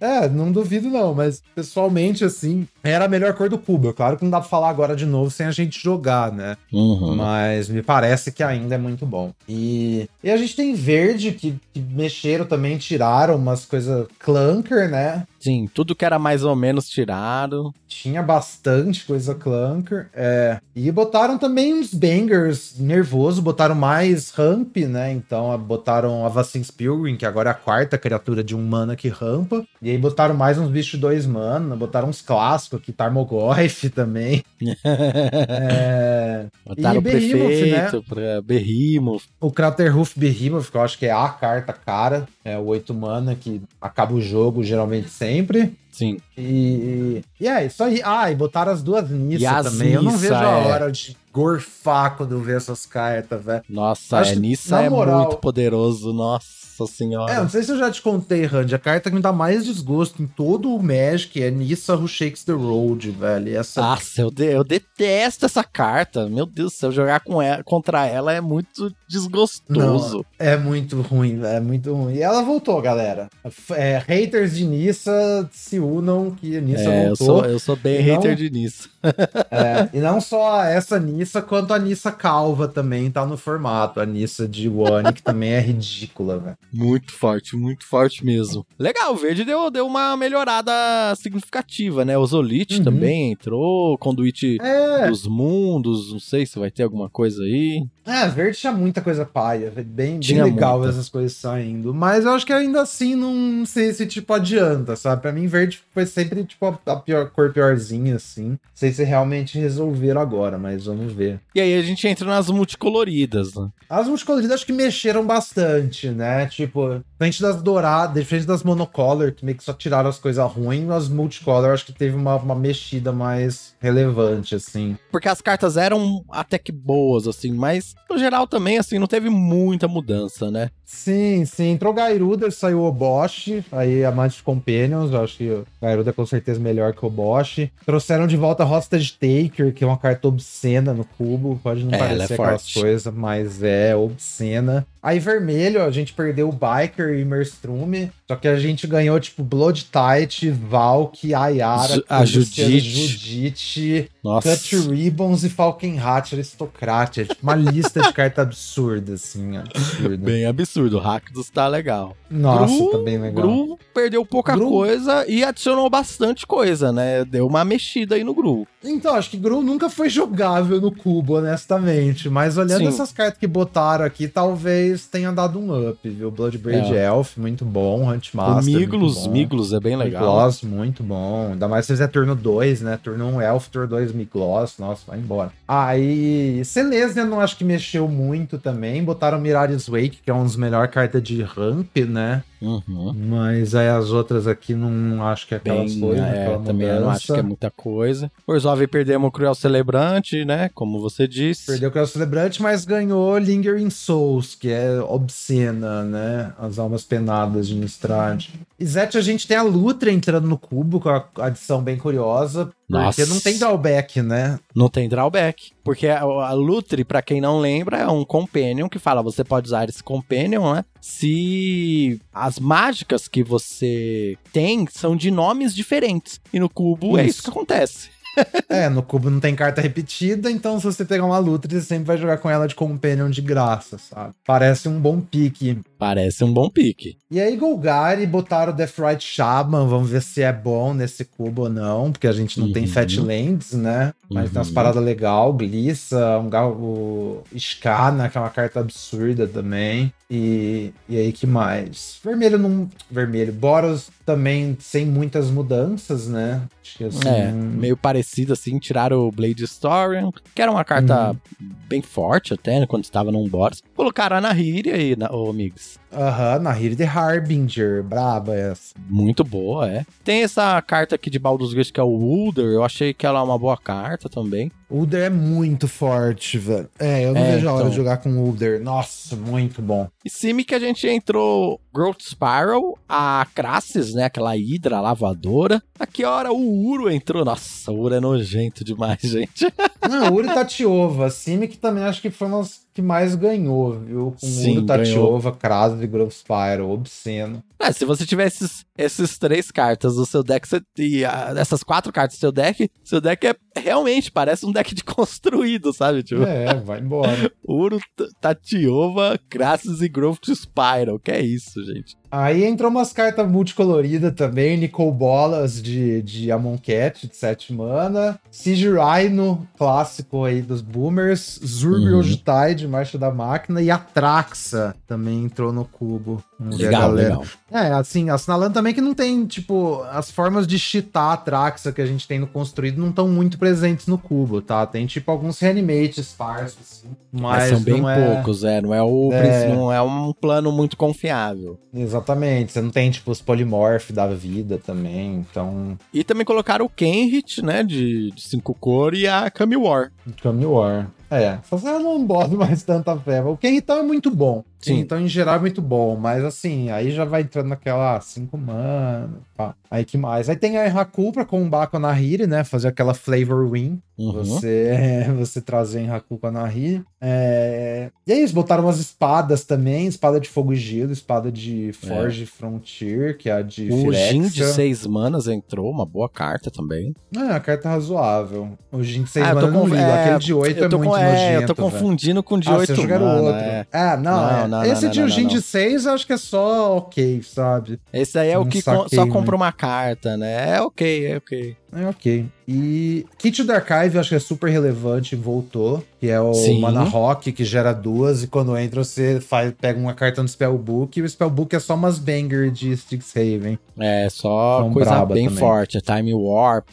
é, não duvido não, mas pessoalmente, assim, era a melhor cor do cubo. É Claro que não dá pra falar agora de novo sem a gente jogar, né? Uhum. Mas me parece que ainda é muito bom. E, e a gente tem verde, que, que mexeram também, tiraram umas coisas clunker, né? Sim, tudo que era mais ou menos tirado. Tinha bastante coisa clunker. É. E botaram também uns bangers nervoso, botaram mais ramp, né? Então botaram a Vacin Pilgrim, que agora é a quarta criatura de um mana que rampa. E aí botaram mais uns bichos dois mana, botaram uns clássicos aqui, Tarmogoyf também. é... Botaram E o Behemoth, prefeito, pra Behemoth. O Craterhoof Behemoth, que eu acho que é a carta cara, é o 8 mana que acaba o jogo geralmente sempre. Sim. E, e é isso aí. Ah, e botaram as duas Nissa as também. Eu não Nissa, vejo a é. hora de gorfar quando eu ver essas cartas, velho. Nossa, Acho é, Nissa é moral- muito poderoso, nossa senhora. É, não sei se eu já te contei, Randy. A carta que me dá mais desgosto em todo o Magic é Nissa Who Shakes the Road, velho. Essa Nossa, eu, de- eu detesto essa carta. Meu Deus do céu, jogar com ela, contra ela é muito desgostoso. é muito ruim, velho. É muito ruim. E ela voltou, galera. É, haters de Nissa se unam, que a Nissa É, eu voltou. sou, eu sou bem Não- hater de Nissa. É, e não só essa Nissa, quanto a Nissa Calva também tá no formato. A Nissa de One, que também é ridícula, velho. Muito forte, muito forte mesmo. Legal, o verde deu, deu uma melhorada significativa, né? O Zolite Uhum. também entrou, Conduite É, dos Mundos, não sei se vai ter alguma coisa aí. é, verde tinha muita coisa paia. Bem, bem legal muita. essas coisas saindo. Mas eu acho que ainda assim não sei se, tipo, adianta, sabe? Pra mim, verde foi sempre, tipo, a, a pior, cor piorzinha, assim. Não sei se realmente resolveram agora, mas vamos ver. E aí a gente entra nas multicoloridas, né? As multicoloridas acho que mexeram bastante, né? Tipo, diferente das douradas, diferente das monocolor, que meio que só tiraram as coisas ruins, as multicolor acho que teve uma, uma mexida mais relevante, assim. Porque as cartas eram até que boas, assim, mas no geral também, assim, não teve muita mudança, né? Sim, sim. Entrou Gairuda, saiu o Bosch, aí a Magic Companions, eu acho que o Gairuda é com certeza melhor que o Bosch. Trouxeram de volta a Hostage Taker, que é uma carta obscena no cubo, pode não É, é parecer aquelas forte. coisas, mas é obscena. Aí vermelho, a gente perdeu o Biker e Merstrume, só que a gente ganhou, tipo, Blood Tight, Valk, Ayara, a Judite. Judite. Cut Ribbons e Falkenhat Aristocratia. Tipo, uma lista de carta absurda, assim, absurda. Bem absurdo, o Rakdos tá legal. Nossa, Gru- tá bem legal. Gru perdeu pouca Gru- coisa e adicionou bastante coisa, né? Deu uma mexida aí no Gru. Então, acho que Gru nunca foi jogável no cubo, honestamente. Mas olhando Sim. essas cartas que botaram aqui, talvez tenha dado um up, viu? Bloodbraid é. Elf, muito bom. Huntmaster, O Miglos, Miglos é bem legal. Miglos, muito bom. Ainda mais se fizer turno 2, né? Turno 1 um Elf, turno 2 Miglos. Nossa, vai embora. Aí, Selesnya não acho que mexeu muito também. Botaram Mirari's Wake, que é um dos melhores cartas de ramp, né? Uhum. Mas aí as outras aqui não acho que é aquelas Bem, coisas. É, também não acho que é muita coisa. Orzhov perdemos o Cruel Celebrante, né? Como você disse. Perdeu o Cruel Celebrante, mas ganhou Lingering Souls, que é obscena, né? As almas penadas de Nistrad. E Zet, a gente tem a Lutra entrando no cubo, com a adição bem curiosa. Nossa. Porque não tem drawback, né? Não tem drawback. Porque a, a Lutri, para quem não lembra, é um companion que fala: você pode usar esse companion, né? Se as mágicas que você tem são de nomes diferentes. E no cubo isso. é isso que acontece. é, no cubo não tem carta repetida, então se você pegar uma luta, você sempre vai jogar com ela de companion de graça, sabe? Parece um bom pique. Parece um bom pique. E aí, Golgari botaram o Deathrite Shaman, vamos ver se é bom nesse cubo ou não, porque a gente não uhum. tem Fatlands, né? Mas uhum. tem umas uhum. paradas legais, Glissa, um o Skana, que é uma carta absurda também. E, e aí, que mais? Vermelho não. Vermelho. Boros também sem muitas mudanças, né? Acho que assim. É, meio parecido assim. Tiraram o Blade Historian, que era uma carta uhum. bem forte até, né, quando estava num Boros. Colocaram a Nahiri aí, na, ô, amigos. next. Aham, uhum, Nahiri de Harbinger. Braba essa. Muito boa, é. Tem essa carta aqui de Baldur's Gate que é o Ulder. Eu achei que ela é uma boa carta também. Ulder é muito forte, velho. É, eu não é, vejo a hora então... de jogar com Ulder. Nossa, muito bom. E Simi que a gente entrou Growth Spiral, a Crassus, né? Aquela hidra lavadora. A que hora o Uro entrou? Nossa, o Uro é nojento demais, gente. Não, Uro e Tatiova. Simi que também acho que foi umas que mais ganhou, viu? Com Sim, Uro, Tatiova, Krasus e Growth Spiral. Obsceno. É, se você tiver esses, esses três cartas do seu deck, você, e a, essas quatro cartas do seu deck, seu deck é realmente parece um deck de construído, sabe? Tipo, é, vai embora. Uro, Tatiova, Crassus e Growth Spiral. Que é isso, gente. Aí entrou umas cartas multicoloridas também, Nicol Bolas de, de Amonkhet, de 7 mana, Siege Rhino, clássico aí dos boomers, Zurbiel uhum. Tide, Marcha da Máquina, e Atraxa também entrou no cubo. Legal, legal. É, assim, assinalando também que não tem, tipo, as formas de cheatar a Traxa que a gente tem no construído não estão muito presentes no cubo, tá? Tem, tipo, alguns reanimates parsos, assim, mas, mas são bem é... poucos, é, não é, o, é... não é um plano muito confiável. Exatamente, você não tem, tipo, os polimorph da vida também, então... E também colocaram o Kenrit, né, de, de cinco cores e a Kami War. Kami War. É, só eu não boto mais tanta fé. O Kenritão é muito bom. Sim. Então, em geral, é muito bom. Mas, assim, aí já vai entrando naquela 5 mana. Pá. Aí que mais? Aí tem a Haku pra combar com a Nahiri, né? Fazer aquela flavor win. Uhum. Você, você trazer em Haku com a Nahiri. É... E é isso, botaram umas espadas também. Espada de fogo e gelo, espada de Forge é. Frontier, que é a de O Jin de 6 manas entrou, uma boa carta também. É, a carta razoável. O Jin de 6 ah, manas eu não ligo. É... Aquele de 8 é muito com... nojento. É, eu tô confundindo com de ah, 8 mana. Outro. É. Ah, não, não, é. Não Esse não, de não, Jin de 6 eu acho que é só ok, sabe? Esse aí é o que só compra uma carta, né? É ok, é ok. É ok. E Kit do Archive eu acho que é super relevante, voltou. Que é o Sim. Mana Rock, que gera duas, e quando entra você faz, pega uma carta no Spellbook, e o Spellbook é só umas banger de Strixhaven. É, só então, coisa bem também. forte. Time Warp,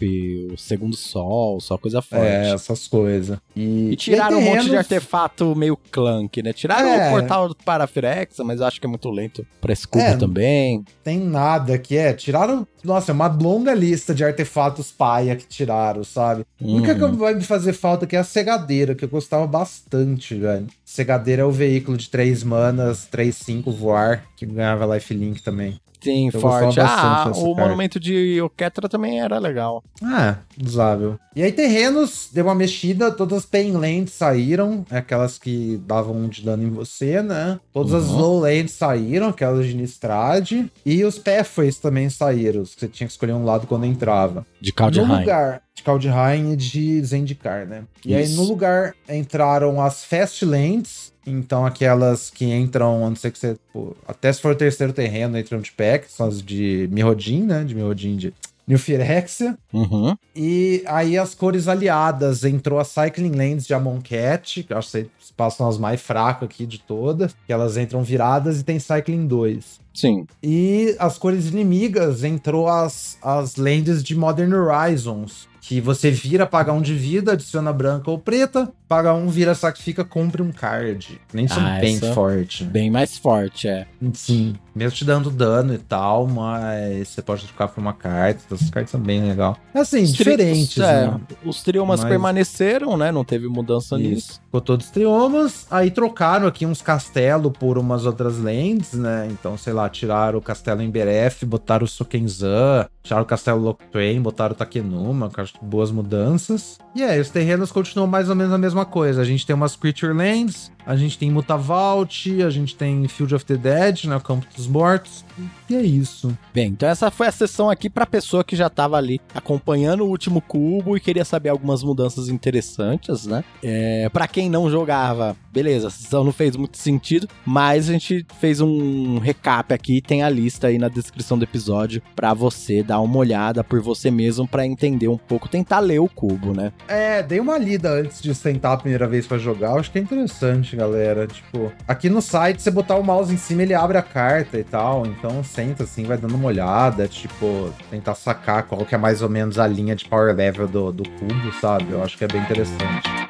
o Segundo Sol, só coisa forte. É, essas coisas. E, e tiraram e um monte de artefato meio clunk, né? Tiraram é. o portal para Firexa, mas eu acho que é muito lento pra Scuba é, também. Tem nada que é. Tiraram, nossa, é uma longa lista de artefatos paia que tiraram, sabe? Hum. A única que vai me fazer falta aqui é a cegadeira, que eu gostava bastante, velho. Cegadeira é o veículo de 3 manas, 3, 5 voar, que ganhava lifelink também. Sim, eu forte. Ah, o carta. monumento de Oketra também era legal. Ah, usável. E aí, terrenos, deu uma mexida, todas as Painlands saíram, aquelas que davam um de dano em você, né? Todas uhum. as Lowlands saíram, aquelas de Nistrad. E os Pathways também saíram, você tinha que escolher um lado quando entrava. De Kaldheim. No lugar de Kaldheim e de Zendikar, né? E Isso. aí, no lugar, entraram as Fastlands, então, aquelas que entram, a não ser que você. Pô, até se for o terceiro terreno, entram de pack, são as de Mirrodin, né? De Mirrodin de. New Phyrexia. Uhum. E aí as cores aliadas entrou a Cycling Lanes de Amonkhet, que eu acho que passam as mais fracas aqui de todas, que elas entram viradas e tem Cycling 2. Sim. E as cores inimigas entrou as, as lands de Modern Horizons, que você vira, paga um de vida, adiciona branca ou preta, paga um, vira, sacrifica, compre um card. Nem são Ah, bem essa- forte. Bem mais forte, é. Sim, mesmo te dando dano e tal, mas você pode trocar por uma carta, essas cartas são bem legal. Assim, Os tri- diferentes, os- é, né? Os triomas Mas- permaneceram, né? Não teve mudança nisso. Isso. Ficou todos triomas, aí trocaram aqui uns castelos por umas outras lands, né? Então, sei lá, tiraram o castelo em Beref, botaram o Sokenzan, tiraram o castelo Loctwain, botaram o Takenuma, eu acho boas mudanças. E é, os terrenos continuam mais ou menos a mesma coisa. A gente tem umas Creature Lands, a gente tem Mutavault, a gente tem Field of the Dead, né? O Campo dos Mortos. E é isso. Bem, então essa foi a sessão aqui pra pessoa que já tava ali acompanhando o último cubo e queria saber algumas mudanças interessantes, né? É, para quem não jogava, beleza, a sessão não fez muito sentido, mas a gente fez um recap aqui, tem a lista aí na descrição do episódio pra você dar uma olhada por você mesmo pra entender um pouco, tentar ler o cubo, né? É, dei uma lida antes de sentar a primeira vez pra jogar. Acho que é interessante, galera. Tipo, aqui no site, você botar o mouse em cima, ele abre a carta e tal. Então, senta assim, vai dando uma olhada. Tipo, tentar sacar qual que é mais ou menos a linha de power level do, do cubo, sabe? Eu acho que é bem interessante.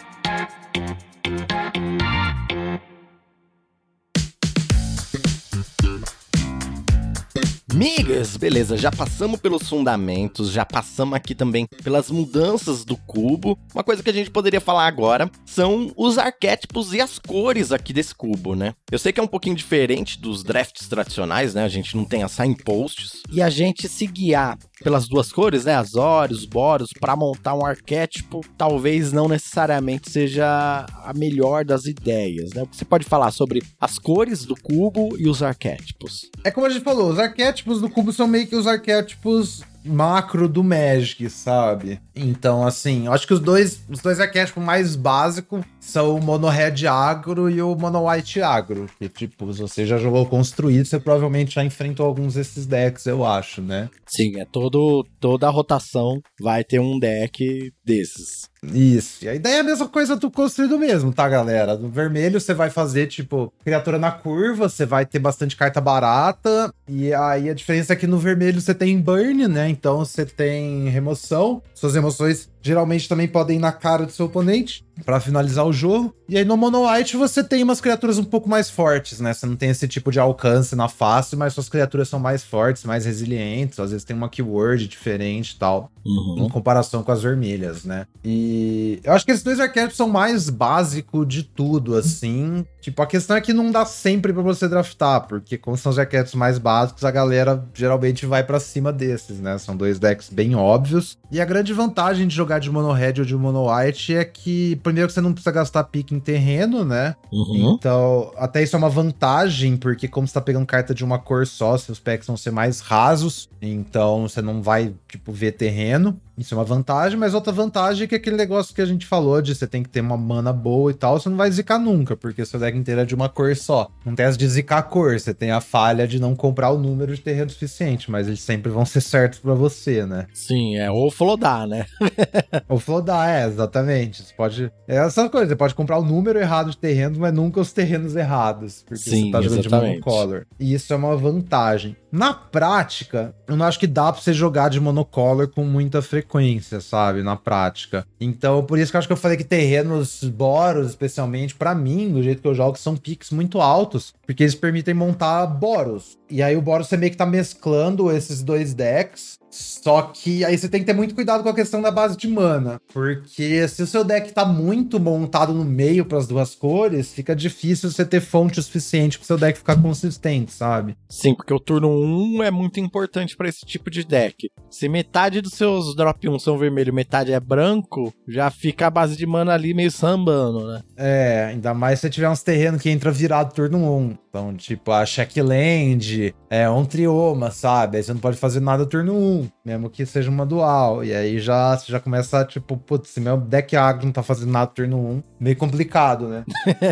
Migas, beleza, já passamos pelos fundamentos, já passamos aqui também pelas mudanças do cubo. Uma coisa que a gente poderia falar agora são os arquétipos e as cores aqui desse cubo, né? Eu sei que é um pouquinho diferente dos drafts tradicionais, né? A gente não tem as signposts. E a gente se guiar pelas duas cores, né? Azores, Boros, para montar um arquétipo, talvez não necessariamente seja a melhor das ideias, né? Você pode falar sobre as cores do cubo e os arquétipos. É como a gente falou, os arquétipos do cubo são meio que os arquétipos macro do Magic, sabe? Então, assim, acho que os dois, os dois arquétipos mais básicos são o Mono Red Agro e o Mono White Agro. Que, tipo, se você já jogou construído, você provavelmente já enfrentou alguns desses decks, eu acho, né? Sim, é todo, toda a rotação vai ter um deck desses. Isso. E a ideia é a mesma coisa do construído mesmo, tá, galera? No vermelho você vai fazer, tipo, criatura na curva, você vai ter bastante carta barata. E aí a diferença é que no vermelho você tem burn, né? Então você tem remoção. Suas emoções geralmente também podem ir na cara do seu oponente pra finalizar o jogo. E aí no Mono White você tem umas criaturas um pouco mais fortes, né? Você não tem esse tipo de alcance na face, mas suas criaturas são mais fortes, mais resilientes. Às vezes tem uma keyword diferente e tal em comparação com as vermelhas, né? E eu acho que esses dois arquétipos são mais básicos de tudo, assim. Tipo, a questão é que não dá sempre pra você draftar, porque como são os arquétipos mais básicos, a galera geralmente vai pra cima desses, né? São dois decks bem óbvios. E a grande vantagem de jogar de mono red ou de mono white é que, primeiro, que você não precisa gastar pique em terreno, né? Uhum. Então, até isso é uma vantagem, porque como você tá pegando carta de uma cor só, seus packs vão ser mais rasos, então você não vai, tipo, ver terreno. Isso é uma vantagem, mas outra vantagem é que aquele negócio que a gente falou de você tem que ter uma mana boa e tal, você não vai zicar nunca, porque seu deck inteiro é de uma cor só. Não tem as de zicar a cor, você tem a falha de não comprar o número de terreno suficiente, mas eles sempre vão ser certos pra você, né? Sim, é ou flodar, né? Ou flodar, é, exatamente. Você pode. É essa coisa, você pode comprar o número errado de terrenos, mas nunca os terrenos errados. Porque Sim, você tá jogando exatamente. de monocolor. E isso é uma vantagem. Na prática, eu não acho que dá pra você jogar de monocolor com muita frequência, sabe? Na prática. Então, por isso que eu acho que eu falei que terrenos Boros, especialmente, pra mim, do jeito que eu jogo, são piques muito altos, porque eles permitem montar Boros. E aí o Boros você meio que tá mesclando esses dois decks. Só que aí você tem que ter muito cuidado com a questão da base de mana, porque se o seu deck tá muito montado no meio para as duas cores, fica difícil você ter fonte o suficiente pro seu deck ficar consistente, sabe? Sim, porque o turno 1 é muito importante pra esse tipo de deck. Se metade dos seus drop 1 são vermelho, metade é branco, já fica a base de mana ali meio sambando, né? É, ainda mais se você tiver uns terrenos que entra virado turno 1. Então, tipo, a Checkland, é um trioma, sabe? Aí você não pode fazer nada turno 1, mesmo que seja uma dual. E aí já, você já começa, tipo, putz, se meu deck agro não tá fazendo nada turno 1, meio complicado, né?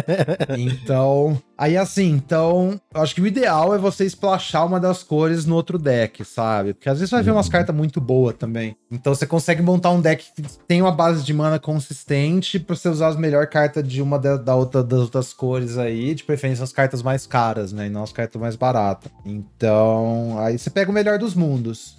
então, Aí assim, então, eu acho que o ideal é você splashar uma das cores no outro deck, sabe? Porque às vezes vai ver umas uhum. cartas muito boas também. Então você consegue montar um deck que tem uma base de mana consistente pra você usar as melhores cartas de uma da, da outra, das outras cores aí, de preferência as cartas mais caras, né? E não as cartas mais baratas. Então, aí você pega o melhor dos mundos.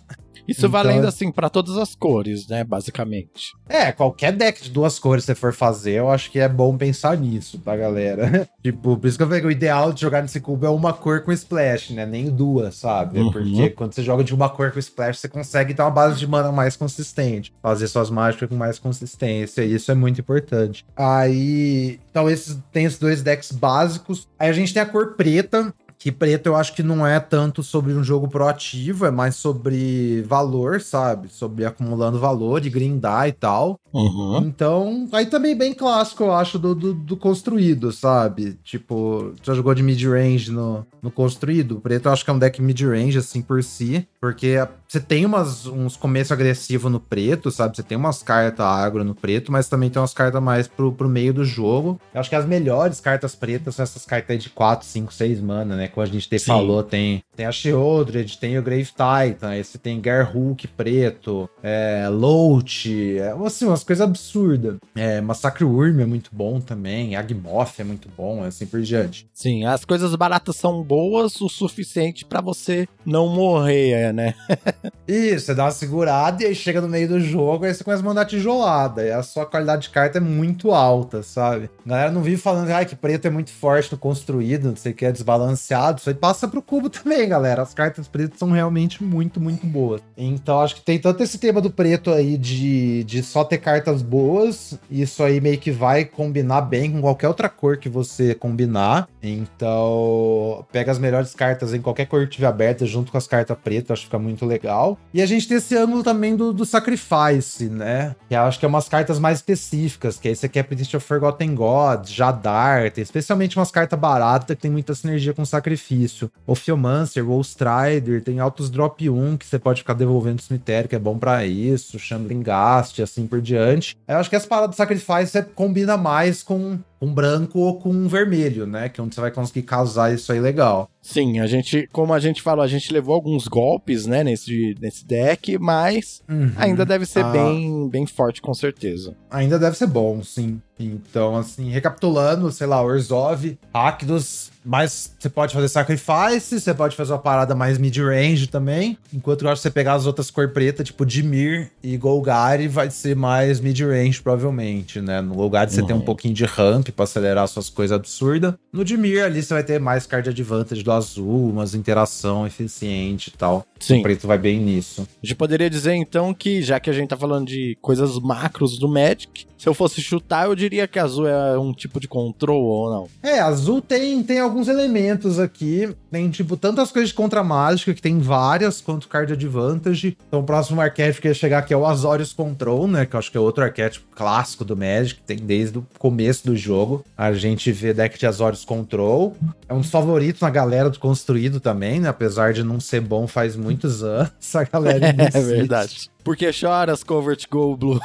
Isso então, valendo assim para todas as cores, né, basicamente. É, qualquer deck de duas cores você for fazer, eu acho que é bom pensar nisso, tá, galera? tipo, por isso que eu falei que o ideal de jogar nesse cubo é uma cor com splash, né? Nem duas, sabe? Uhum. Porque quando você joga de uma cor com splash, você consegue ter uma base de mana mais consistente, fazer suas mágicas com mais consistência, e isso é muito importante. Aí, então esses tem esses dois decks básicos. Aí a gente tem a cor preta, que preto eu acho que não é tanto sobre um jogo proativo, é mais sobre valor, sabe? Sobre acumulando valor e grindar e tal. Uhum. Então, aí também bem clássico, eu acho, do, do, do construído, sabe? Tipo, já jogou de mid-range no, no construído? O preto eu acho que é um deck mid-range, assim, por si. Porque você tem umas, uns começos agressivos no preto, sabe? Você tem umas cartas agro no preto, mas também tem umas cartas mais pro, pro meio do jogo. Eu acho que as melhores cartas pretas são essas cartas aí de 4, 5, 6 mana, né? Como a gente te falou, tem, tem a Sheoldred, tem o Grave Titan, você tem Gerhulk preto, é, Loach, é, assim, umas coisas absurdas. É, Massacre Urm é muito bom também, Agmoth é muito bom, assim por diante. Sim, as coisas baratas são boas o suficiente para você não morrer, é, né? Isso, você dá uma segurada e aí chega no meio do jogo, aí você começa a mandar tijolada, e a sua qualidade de carta é muito alta, sabe? A galera não vive falando, ai, que preto é muito forte no construído, não sei o que, é desbalanceado isso aí passa pro cubo também, galera. As cartas pretas são realmente muito, muito boas. Então acho que tem tanto esse tema do preto aí de, de só ter cartas boas. Isso aí meio que vai combinar bem com qualquer outra cor que você combinar. Então pega as melhores cartas em qualquer cor que tiver aberta junto com as cartas pretas, acho que fica muito legal. E a gente tem esse ângulo também do, do Sacrifice, né? Que eu acho que é umas cartas mais específicas, que aí você quer Priest of Forgotten Gods, Jadar, tem especialmente umas cartas baratas que tem muita sinergia com sacrifício. Ophiomancer, Strider, tem altos drop 1 que você pode ficar devolvendo no cemitério, que é bom para isso, Shambling Gast, assim por diante. Eu acho que as paradas de sacrifício você combina mais com um branco ou com um vermelho, né? Que é onde você vai conseguir casar isso aí legal. Sim, a gente, como a gente falou, a gente levou alguns golpes, né, nesse, nesse deck, mas uhum. ainda deve ser ah. bem, bem forte, com certeza. Ainda deve ser bom, sim. Então, assim, recapitulando, sei lá, Orzhov, Rakdos, mas você pode fazer Sacrifice, você pode fazer uma parada mais mid-range também. Enquanto eu acho que você pegar as outras cor preta, tipo Dimir e Golgari, vai ser mais mid-range, provavelmente, né? No lugar de você uhum. ter um pouquinho de ramp para acelerar suas coisas absurdas. No Dimir ali você vai ter mais card advantage do azul, umas interação eficiente e tal. Sim. O preto vai bem nisso. A gente poderia dizer então que, já que a gente tá falando de coisas macros do Magic, se eu fosse chutar, eu diria que azul é um tipo de control ou não. É, azul tem, tem alguns elementos aqui. Tem, tipo, tantas coisas de contra mágica, que tem várias, quanto card advantage. Então, o próximo arquétipo que ia chegar aqui é o Azorius Control, né? Que eu acho que é outro arquétipo clássico do Magic, tem desde o começo do jogo. A gente vê deck de Azorius Control. É um dos favoritos na galera do construído também, né? Apesar de não ser bom faz muitos anos. A galera É verdade. Porque choras, Covert Go Blue.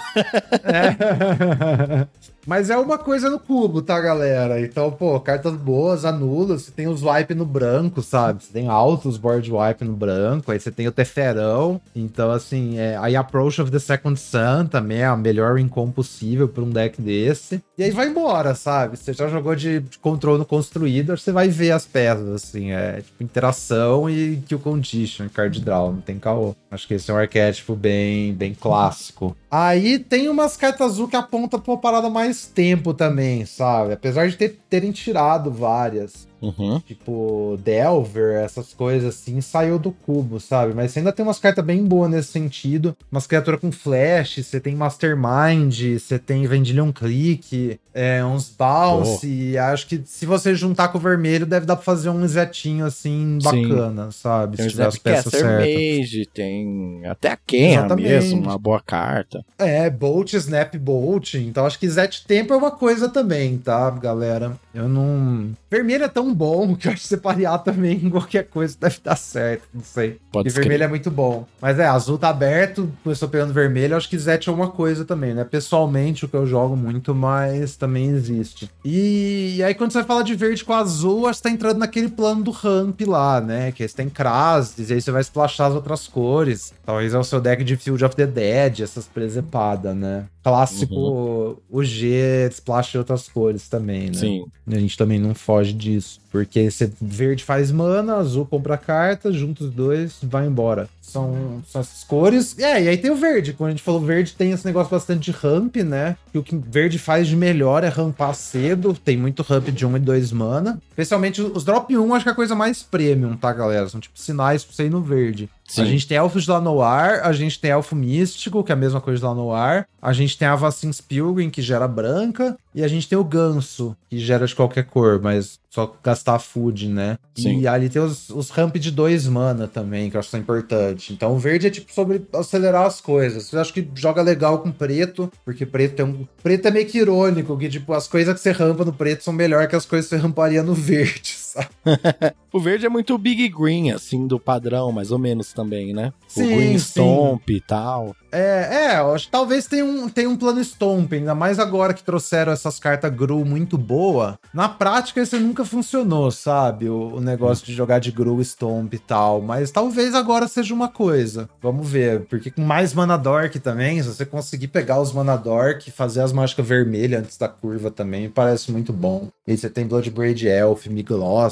é. Mas é uma coisa no cubo, tá, galera? Então, pô, cartas boas, anula. Você tem os wipe no branco, sabe? Você tem altos board wipe no branco. Aí você tem o Teferão. Então, assim, é... aí Approach of the Second Sun também é a melhor incom possível pra um deck desse. E aí vai embora, sabe? Você já jogou de, de controle construído, você vai ver as peças, assim. É tipo interação e kill condition, card draw, não tem caô. Acho que esse é um arquétipo bem, bem clássico. Aí tem umas cartas azul que apontam pra uma parada mais tempo também, sabe? Apesar de ter, terem tirado várias. Uhum. Tipo, Delver, essas coisas assim, saiu do cubo, sabe? Mas você ainda tem umas cartas bem boas nesse sentido. Umas criaturas com flash, você tem Mastermind, você tem Vendilion Click, é, uns Bounce. Oh. Acho que se você juntar com o vermelho, deve dar pra fazer um Zetinho assim bacana, Sim. sabe? Tem se tiver as peças certas. Mage, tem até a Kenha mesmo, uma boa carta. É, Bolt, Snap Bolt. Então acho que Zet Tempo é uma coisa também, tá, galera? Eu não. Vermelho é tão bom que eu acho que você parear também em qualquer coisa deve dar certo. Não sei. Pode e vermelho é muito bom. Mas é, azul tá aberto, começou pegando vermelho. Acho que Zet é uma coisa também, né? Pessoalmente, o que eu jogo muito, mas também existe. E, e aí, quando você vai falar de verde com azul, acho que tá entrando naquele plano do ramp lá, né? Que aí você tem Krasis, e aí você vai splashar as outras cores. Talvez é o seu deck de Field of the Dead, essas presepadas, né? Clássico, uhum. o G splash outras cores também, né? Sim. A gente também não foge disso. Porque você verde faz mana, azul compra carta, junta os dois, vai embora. São, são essas cores. É, e aí tem o verde. Quando a gente falou verde, tem esse negócio bastante de ramp, né? E o que verde faz de melhor é rampar cedo. Tem muito ramp de 1 e 2 mana. Especialmente os drop 1, acho que é a coisa mais premium, tá, galera? São tipo sinais pra você ir no verde. Sim. A gente tem elfos de Lanoir, a gente tem elfo místico, que é a mesma coisa de Lanoir. A gente tem a Vacin's Pilgrim, que gera branca. E a gente tem o ganso, que gera de qualquer cor, mas só gastar food, né? Sim. E ali tem os, os ramp de dois mana também, que eu acho que são importantes. Então o verde é tipo sobre acelerar as coisas. Eu acho que joga legal com preto, porque preto é um. Preto é meio que irônico, que tipo, as coisas que você rampa no preto são melhor que as coisas que você ramparia no verde, sabe? o verde é muito big green, assim, do padrão, mais ou menos também, né? Sim, o green stomp e tal. É, é, acho que talvez tenha um, tenha um plano stomp, ainda mais agora que trouxeram essas cartas Gru muito boa. Na prática, isso nunca funcionou, sabe? O, o negócio de jogar de Gru, Stomp e tal. Mas talvez agora seja uma coisa. Vamos ver. Porque com mais Mana Dork também, se você conseguir pegar os Mana Dork e fazer as mágicas vermelhas antes da curva também, parece muito bom. E você tem Bloodbraid Elf,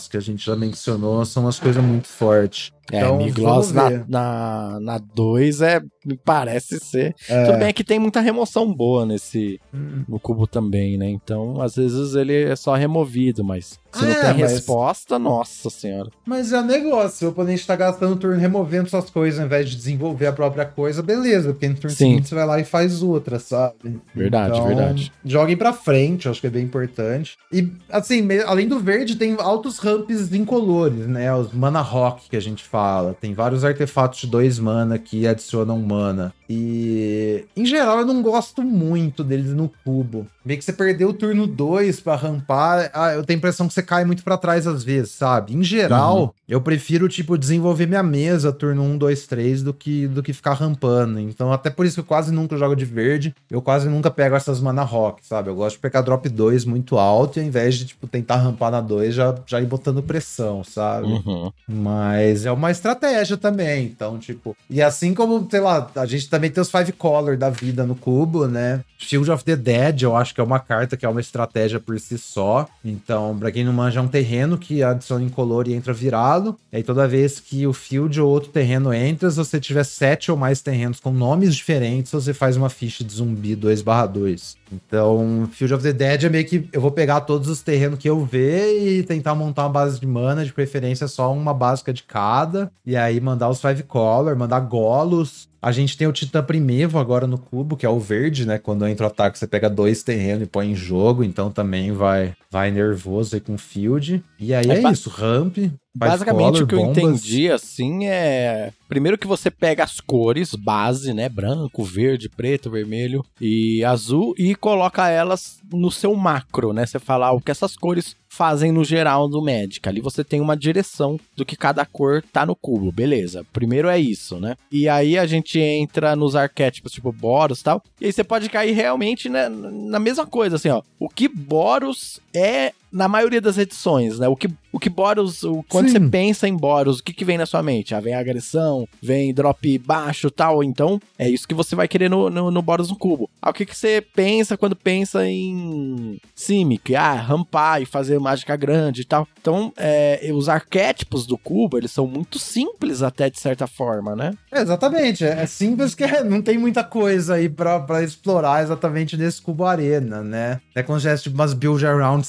Que a gente já mencionou, são umas coisas muito fortes. É, então, Migloss na 2 na, dois é, me parece ser. É. Tudo bem que tem muita remoção boa nesse hum. no cubo também, né? Então, às vezes ele é só removido, mas se é, não tem mas... resposta, nossa senhora. Mas é negócio, o oponente tá gastando turno removendo suas coisas ao invés de desenvolver a própria coisa, beleza, porque no turno Sim. seguinte você vai lá e faz outra, sabe? Verdade, então, verdade. Joguem pra frente, acho que é bem importante. E, assim, além do verde, tem altos ramps incolores, né? Os mana rock que a gente fala. Tem vários artefatos de dois mana que adicionam mana. E, em geral, eu não gosto muito deles no cubo. Meio que você perdeu o turno 2 para rampar, ah, eu tenho a impressão que você cai muito para trás às vezes, sabe? Em geral, uhum. eu prefiro, tipo, desenvolver minha mesa turno 1, 2, 3 do que, do que ficar rampando. Então, até por isso que eu quase nunca jogo de verde, eu quase nunca pego essas mana rock, sabe? Eu gosto de pegar drop 2 muito alto e ao invés de, tipo, tentar rampar na 2, já, já ir botando pressão, sabe? Uhum. Mas é uma estratégia também, então, tipo... E assim como, sei lá, a gente também tem os Five Color da vida no cubo, né? Shield of the Dead, eu acho que é uma carta que é uma estratégia por si só. Então, pra quem não manja, é um terreno que adiciona incolor e entra virado. E aí, toda vez que o field ou outro terreno entra, se você tiver sete ou mais terrenos com nomes diferentes, você faz uma ficha de zumbi 2/2. Então, Field of the Dead é meio que eu vou pegar todos os terrenos que eu ver e tentar montar uma base de mana, de preferência só uma básica de cada. E aí mandar os Five Color, mandar Golos, a gente tem o Titã Primevo agora no cubo, que é o verde, né? Quando entra o ataque, você pega dois terrenos e põe em jogo, então também vai vai nervoso aí com field. E aí é, é isso, ramp. Basicamente color, o que bombas. eu entendi assim é primeiro que você pega as cores base, né, branco, verde, preto, vermelho e azul e coloca elas no seu macro, né? Você fala ah, o que essas cores fazem no geral do Magic. Ali você tem uma direção do que cada cor tá no cubo, beleza. Primeiro é isso, né? E aí a gente entra nos arquétipos tipo Boros e tal. E aí você pode cair realmente né, na mesma coisa, assim, ó. O que Boros é na maioria das edições, né? O que, o que Boros, o, quando Sim. você pensa em Boros, o que, que vem na sua mente? Ah, vem agressão, vem drop baixo tal. Então, é isso que você vai querer no, no, no Boros no cubo. Ah, o que, que você pensa quando pensa em Simic? Ah, rampar e fazer mágica grande e tal. Então, é, os arquétipos do cubo, eles são muito simples até de certa forma, né? É, exatamente. É, simples que não tem muita coisa aí pra, pra explorar exatamente nesse cubo arena, né? É se tivesse tipo, umas build around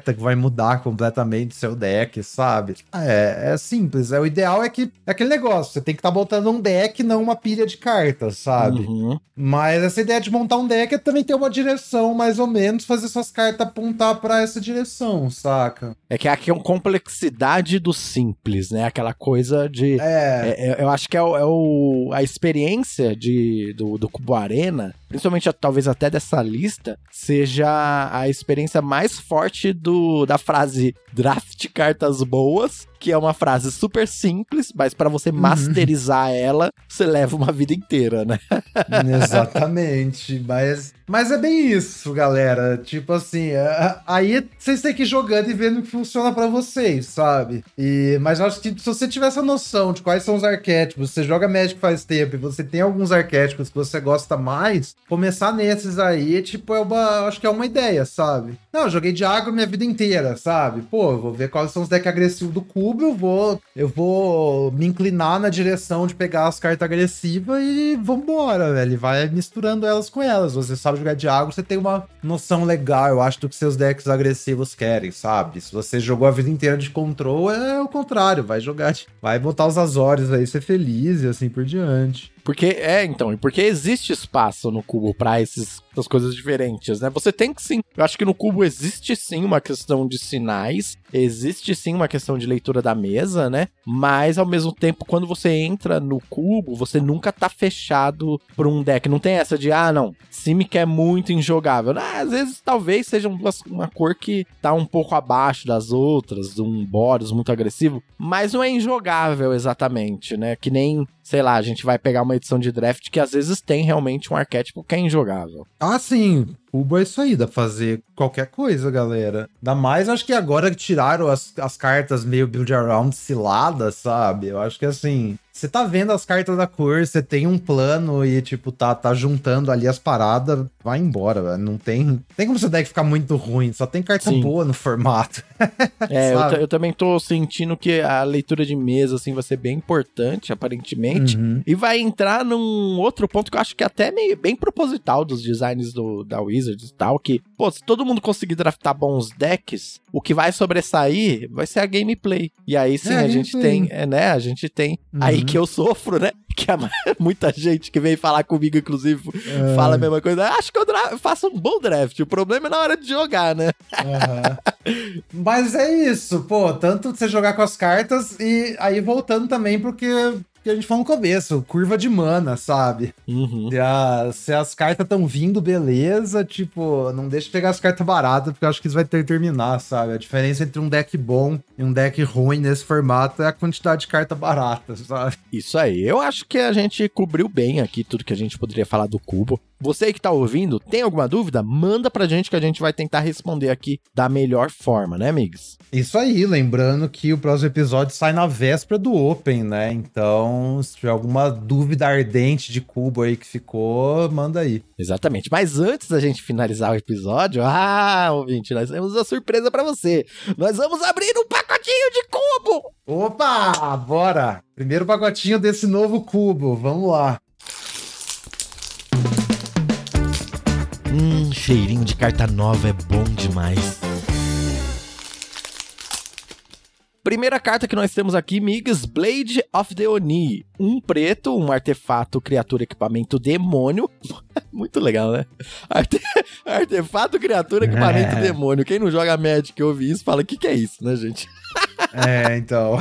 que vai mudar completamente seu deck, sabe? É, é simples. É, o ideal é que é aquele negócio. Você tem que estar tá botando um deck, não uma pilha de cartas, sabe? Uhum. Mas essa ideia de montar um deck é também ter uma direção, mais ou menos, fazer suas cartas apontar para essa direção, saca? É que é a complexidade do simples, né? Aquela coisa de. É. é, é eu acho que é, o, é o, a experiência de, do, do Cubo Arena, principalmente talvez até dessa lista, seja a experiência mais forte do, da frase draft cartas boas que é uma frase super simples, mas para você uhum. masterizar ela, você leva uma vida inteira, né? Exatamente, mas mas é bem isso, galera. Tipo assim, é, é, aí vocês têm que ir jogando e vendo o que funciona para vocês, sabe? E, mas eu acho que se você tiver essa noção de quais são os arquétipos, você joga Magic faz tempo e você tem alguns arquétipos que você gosta mais, começar nesses aí, tipo, é uma, acho que é uma ideia, sabe? Não, eu joguei de agro minha vida inteira, sabe? Pô, vou ver quais são os decks agressivos do eu vou, eu vou me inclinar na direção de pegar as cartas agressivas e vambora, velho. Vai misturando elas com elas. Você sabe jogar de agro, você tem uma noção legal, eu acho, do que seus decks agressivos querem, sabe? Se você jogou a vida inteira de control, é o contrário, vai jogar, vai botar os Azores aí, ser feliz e assim por diante. Porque, é, então, e porque existe espaço no cubo para essas coisas diferentes, né? Você tem que sim. Eu acho que no cubo existe sim uma questão de sinais, existe sim uma questão de leitura da mesa, né? Mas ao mesmo tempo, quando você entra no cubo, você nunca tá fechado por um deck. Não tem essa de, ah, não, Simic é muito injogável. Ah, às vezes talvez seja uma, cor que tá um pouco abaixo das outras, um Boros muito agressivo, mas não é injogável exatamente, né? Que nem sei lá, a gente vai pegar uma edição de draft que às vezes tem realmente um arquétipo que é injogável. Ah, sim. Cubo é isso aí, dá pra fazer qualquer coisa, galera. Ainda mais, acho que agora que tiraram as, as cartas meio build around ciladas, sabe? Eu acho que assim, você tá vendo as cartas da cor, você tem um plano e, tipo, tá, tá juntando ali as paradas, vai embora, velho. Não tem. Tem como seu deck ficar muito ruim, só tem carta Sim. boa no formato. é, eu, eu, também tô sentindo que a leitura de mesa, assim, vai ser bem importante, aparentemente. Uhum. E vai entrar num outro ponto que eu acho que é até meio bem proposital dos designs do, da Wizards e tal, que, pô, se todo mundo conseguir draftar bons decks, o que vai sobressair vai ser a gameplay. E aí sim, é, a gente tem, é, né, a gente tem uhum. aí que eu sofro, né? Que a, muita gente que vem falar comigo, inclusive, é. fala a mesma coisa. Acho que eu faço um bom draft. O problema é na hora de jogar, né? Uhum. Mas é isso, pô. Tanto você jogar com as cartas e aí voltando também, porque que a gente falou no começo, curva de mana, sabe? Uhum. Se, a, se, as cartas estão vindo, beleza, tipo, não deixa pegar as cartas baratas, porque eu acho que isso vai ter terminar, sabe? A diferença entre um deck bom e um deck ruim nesse formato é a quantidade de carta barata, sabe? Isso aí, eu acho que a gente cobriu bem aqui tudo que a gente poderia falar do cubo. Você que tá ouvindo, tem alguma dúvida? Manda pra gente que a gente vai tentar responder aqui da melhor forma, né, amigos? Isso aí, lembrando que o próximo episódio sai na véspera do Open, né? Então, se tiver alguma dúvida ardente de cubo aí que ficou, manda aí. Exatamente. Mas antes da gente finalizar o episódio, ah, ouvinte, nós temos uma surpresa para você. Nós vamos abrir um pacotinho de cubo! Opa, bora! Primeiro pacotinho desse novo cubo, vamos lá. Hum, cheirinho de carta nova é bom demais. Primeira carta que nós temos aqui, migas, Blade of the Oni. Um preto, um artefato, criatura, equipamento, demônio. Muito legal, né? Arte... Artefato, criatura, equipamento, é. demônio. Quem não joga Magic ouve isso, fala, o que, que é isso, né, gente? É, então.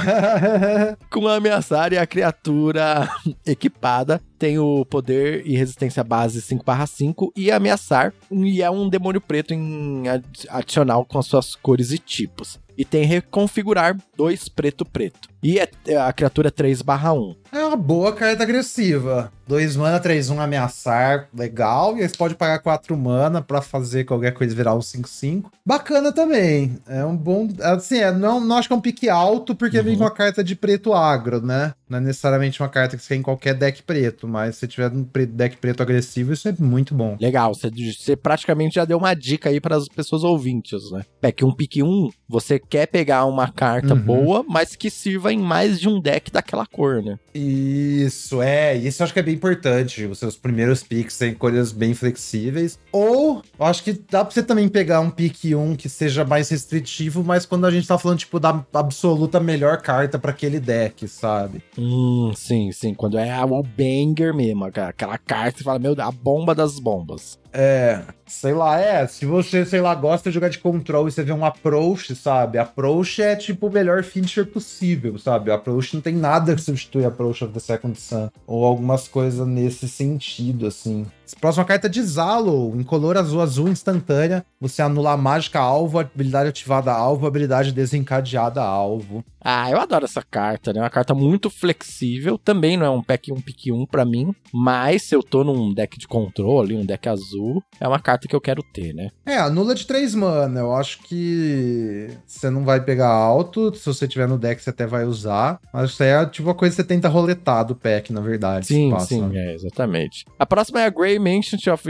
Com ameaçar e a criatura equipada tem o poder e resistência base 5/5 e ameaçar, e é um demônio preto em adicional com as suas cores e tipos e tem reconfigurar dois preto preto. E é, é a criatura 3/1. É uma boa carta agressiva. 2 mana, 3, 1 ameaçar, legal. E aí você pode pagar 4 mana pra fazer qualquer coisa virar um 5-5. Bacana também. É um bom. Assim, é, não, não acho que é um pique alto, porque uhum. vem uma carta de preto agro, né? Não é necessariamente uma carta que você quer em qualquer deck preto, mas se tiver um deck preto agressivo, isso é muito bom. Legal, você, você praticamente já deu uma dica aí para as pessoas ouvintes, né? É que um pique 1, você quer pegar uma carta uhum. boa, mas que sirva em mais de um deck daquela cor, né? Isso, é. Isso eu acho que é bem importante. Os seus primeiros picks têm cores bem flexíveis. Ou, eu acho que dá pra você também pegar um pick 1 que seja mais restritivo, mas quando a gente tá falando, tipo, da absoluta melhor carta para aquele deck, sabe? Hum, sim, sim. Quando é o banger mesmo, aquela carta, você fala, meu, a bomba das bombas. É, sei lá, é. Se você, sei lá, gosta de jogar de control e você vê um approach, sabe? Approach é tipo o melhor feature possível, sabe? Approach não tem nada que substitui Approach of the Second Sun. Ou algumas coisas nesse sentido, assim. Próxima carta de Zalo, incolor azul azul instantânea. Você anula a mágica alvo, habilidade ativada alvo, habilidade desencadeada alvo. Ah, eu adoro essa carta, né? Uma carta muito flexível. Também não é um pack 1 pick 1 pra mim. Mas se eu tô num deck de controle, um deck azul, é uma carta que eu quero ter, né? É, anula de 3 mana. Eu acho que você não vai pegar alto. Se você tiver no deck, você até vai usar. Mas isso aí é tipo uma coisa que você tenta roletar do pack, na verdade. Sim, sim, é, exatamente. A próxima é a Grey Mansion of,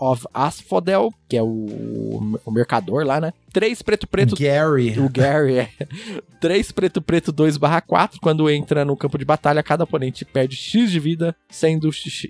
of Asphodel, que é o, o mercador lá, né? 3 preto preto. Gary. O Gary, é. 3 preto preto 2 barra 4. Quando entra no campo de batalha, cada oponente perde X de vida, sendo X,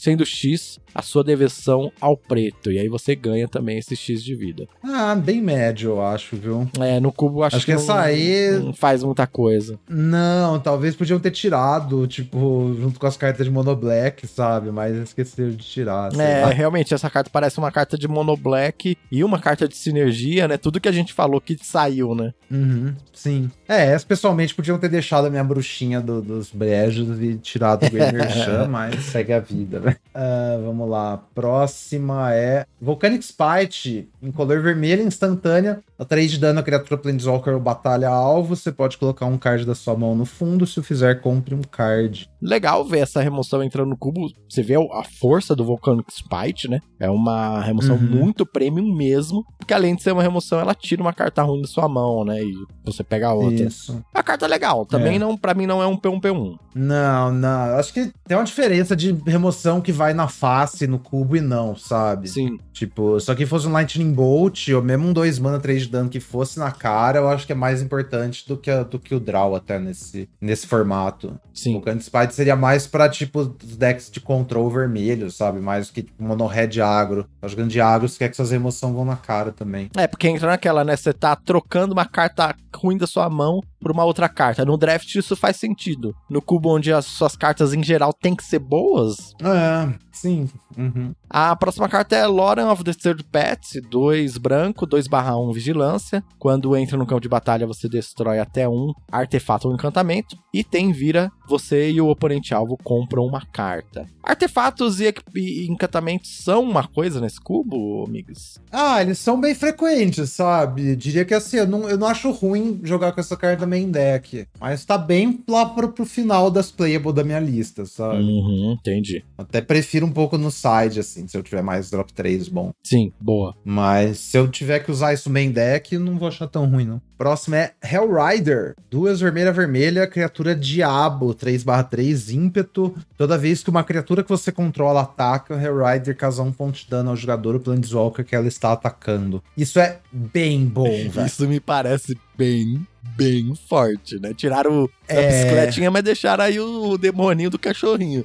sendo X a sua deversão ao preto. E aí você ganha também esse X de vida. Ah, bem médio, eu acho, viu? É, no cubo acho, acho que, que essa aí. Não faz muita coisa. Não, talvez podiam ter tirado, tipo, junto com as cartas de Mono Black, sabe? Mas esqueceram de tirar. É, lá. realmente, essa carta parece uma carta de Mono Black e uma carta de sinergia, né? Tudo que a gente falou que saiu, né? Uhum, sim. É, pessoalmente podiam ter deixado a minha bruxinha do, dos brejos e tirado o Gamer Chan, mas segue a vida, né? Uh, vamos lá. Próxima é Volcanic Spite, em color vermelho instantânea. A 3 de dano a criatura Planeswalker ou batalha alvo. Você pode colocar um card da sua mão no fundo. Se o fizer, compre um card. Legal ver essa remoção entrando no cubo. Você vê a força do Volcanic Spite, né? É uma remoção uhum. muito premium mesmo. Porque além de ser uma remoção, ela tira uma carta ruim da sua mão, né? E você pega outra. Isso. A carta é legal. Também é. não, para mim não é um P1 P1. Não, não. Acho que tem uma diferença de remoção que vai na face, no cubo e não, sabe? Sim. Tipo, só que fosse um Lightning Bolt, ou mesmo um 2 mana, 3 de dano que fosse na cara, eu acho que é mais importante do que, a, do que o draw até nesse, nesse formato. Sim. O Candy Seria mais pra, tipo, decks de control vermelho, sabe? Mais que tipo, mono red agro. Tá jogando de agro, você quer que suas remoções vão na cara também. É, porque entra naquela, né? Você tá trocando uma carta ruim da sua mão por uma outra carta. No draft isso faz sentido. No cubo onde as suas cartas em geral têm que ser boas. É, sim. Uhum. A próxima carta é Lauren of the Third Pet, 2 branco, 2 barra 1 vigilância. Quando entra no campo de batalha, você destrói até um artefato ou encantamento. E tem vira, você e o oponente alvo compram uma carta. Artefatos e, e encantamentos são uma coisa nesse cubo, amigos? Ah, eles são bem frequentes, sabe? Diria que assim, eu não, eu não acho ruim jogar com essa carta main deck. Mas tá bem lá pro, pro final das playable da minha lista, sabe? Uhum, entendi. Até prefiro um pouco no side, assim, se eu tiver mais drop 3 bom. Sim, boa. Mas se eu tiver que usar isso main deck, não vou achar tão ruim, não. Próximo é Hellrider. Duas vermelha vermelha, criatura diabo, 3/3, ímpeto. Toda vez que uma criatura que você controla ataca, o Hellrider causa um ponto de dano ao jogador ou Planeswalker que ela está atacando. Isso é bem bom, velho. Isso me parece bem bem forte, né? Tiraram é... a bicicletinha, mas deixaram aí o, o demoninho do cachorrinho.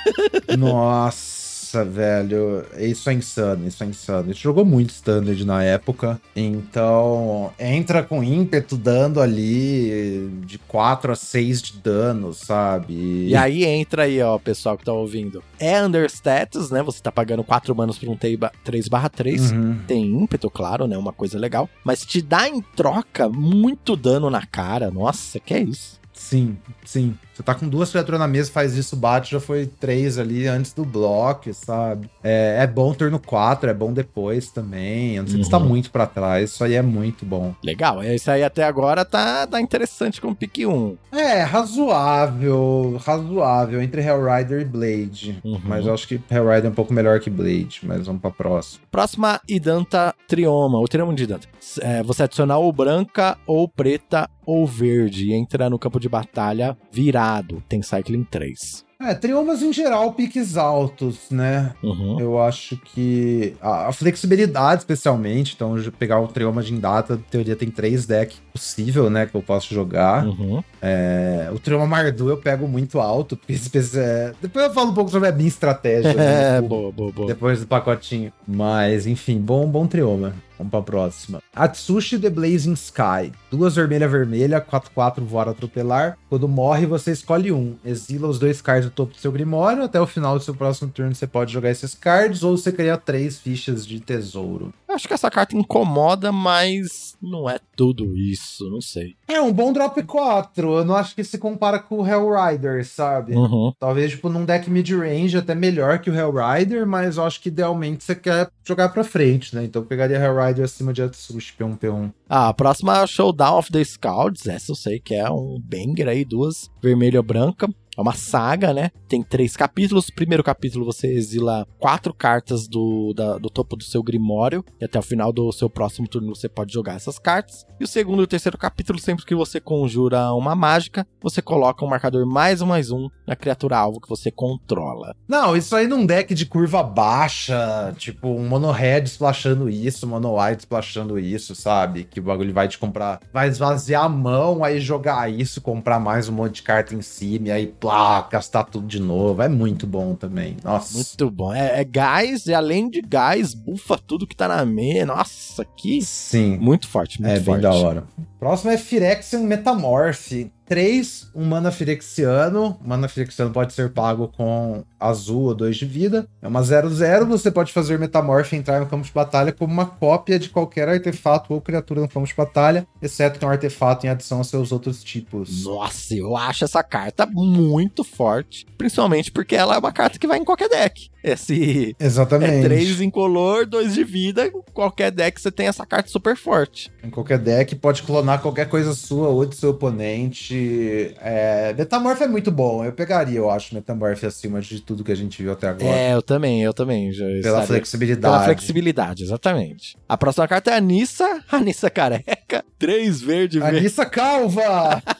Nossa. Nossa, velho, isso é insano, isso é insano. A gente jogou muito standard na época, então entra com ímpeto dando ali de 4 a 6 de dano, sabe? E aí entra aí, ó, pessoal que tá ouvindo. É understatus, né? Você tá pagando 4 manos por um 3 barra 3. Uhum. Tem ímpeto, claro, né? Uma coisa legal. Mas te dá em troca muito dano na cara. Nossa, que é isso? Sim, sim. Você tá com duas criaturas na mesa, faz isso, bate, já foi três ali antes do bloco, sabe? É, é bom turno 4, é bom depois também. Eu não sei uhum. se tá uhum. muito para trás, isso aí é muito bom. Legal, esse aí até agora tá, tá interessante com o pique 1. É, razoável, razoável, entre Hellrider e Blade. Uhum. Mas eu acho que Hellrider é um pouco melhor que Blade, mas vamos pra próxima. Próxima, Idanta Trioma, o Trioma de Idanta. É, você adicionar ou branca, ou preta, ou verde, e entra no campo de batalha virar tem Cycling 3. É, triomas em geral, piques altos, né? Uhum. Eu acho que a, a, flexibilidade, especialmente, então pegar um trioma de Indata, teoria tem três decks possível, né, que eu posso jogar. Uhum. É, o trioma Mardu eu pego muito alto, porque é, depois eu falo um pouco sobre a minha estratégia. né, é, boa, boa, boa. Depois do pacotinho. Mas, enfim, bom, bom trioma. Vamos pra próxima. Atsushi The Blazing Sky. Duas vermelha vermelha, 4-4 voar atropelar. Quando morre, você escolhe um. Exila os dois cards do topo do seu grimório. Até o final do seu próximo turno, você pode jogar esses cards ou você cria três fichas de tesouro. Acho que essa carta incomoda, mas não é tudo isso, não sei. É um bom drop 4. Eu não acho que se compara com o Hellrider, sabe? Uhum. Talvez, tipo, num deck mid-range até melhor que o Hellrider, mas eu acho que idealmente você quer jogar pra frente, né? Então eu pegaria Hellrider acima de Atsushi, P1, P1. Ah, a próxima é Showdown of the Scouts. Essa eu sei que é um banger aí, duas vermelha branca. É uma saga, né? Tem três capítulos. Primeiro capítulo você exila quatro cartas do, da- do topo do seu Grimório. E até o final do seu próximo turno você pode jogar essas cartas. E o segundo e o terceiro capítulo, sempre que você conjura uma mágica, você coloca um marcador mais um mais um na criatura alvo que você controla. Não, isso aí num deck de curva baixa, tipo um mono red splashando isso, mono white splashando isso, sabe? Que o bagulho vai te comprar, vai esvaziar a mão, aí jogar isso, comprar mais um monte de carta em cima, e aí plá, gastar tudo de novo. É muito bom também. Nossa. Muito bom. É, é gás, e além de gás, bufa tudo que tá na meia. Nossa, que. Sim. Muito forte, muito É forte. bem da hora. Próximo é Phyrexian Metamorph. 3, um mana Phyrexiano. Mana Phyrexiano pode ser pago com azul ou 2 de vida. É uma 0-0. Você pode fazer Metamorph e entrar no campo de batalha como uma cópia de qualquer artefato ou criatura no campo de batalha, exceto que um artefato em adição a seus outros tipos. Nossa, eu acho essa carta muito forte. Principalmente porque ela é uma carta que vai em qualquer deck. Esse. Exatamente. É 3 incolor, 2 de vida. Qualquer deck você tem essa carta super forte. Em qualquer deck, pode clonar qualquer coisa sua ou de seu oponente. É... Metamorph é muito bom. Eu pegaria, eu acho, Metamorph acima de tudo que a gente viu até agora. É, eu também, eu também. Já Pela flexibilidade. Pela flexibilidade, exatamente. A próxima carta é a Nissa, a Nissa careca. 3 verde, verde. Anissa Calva!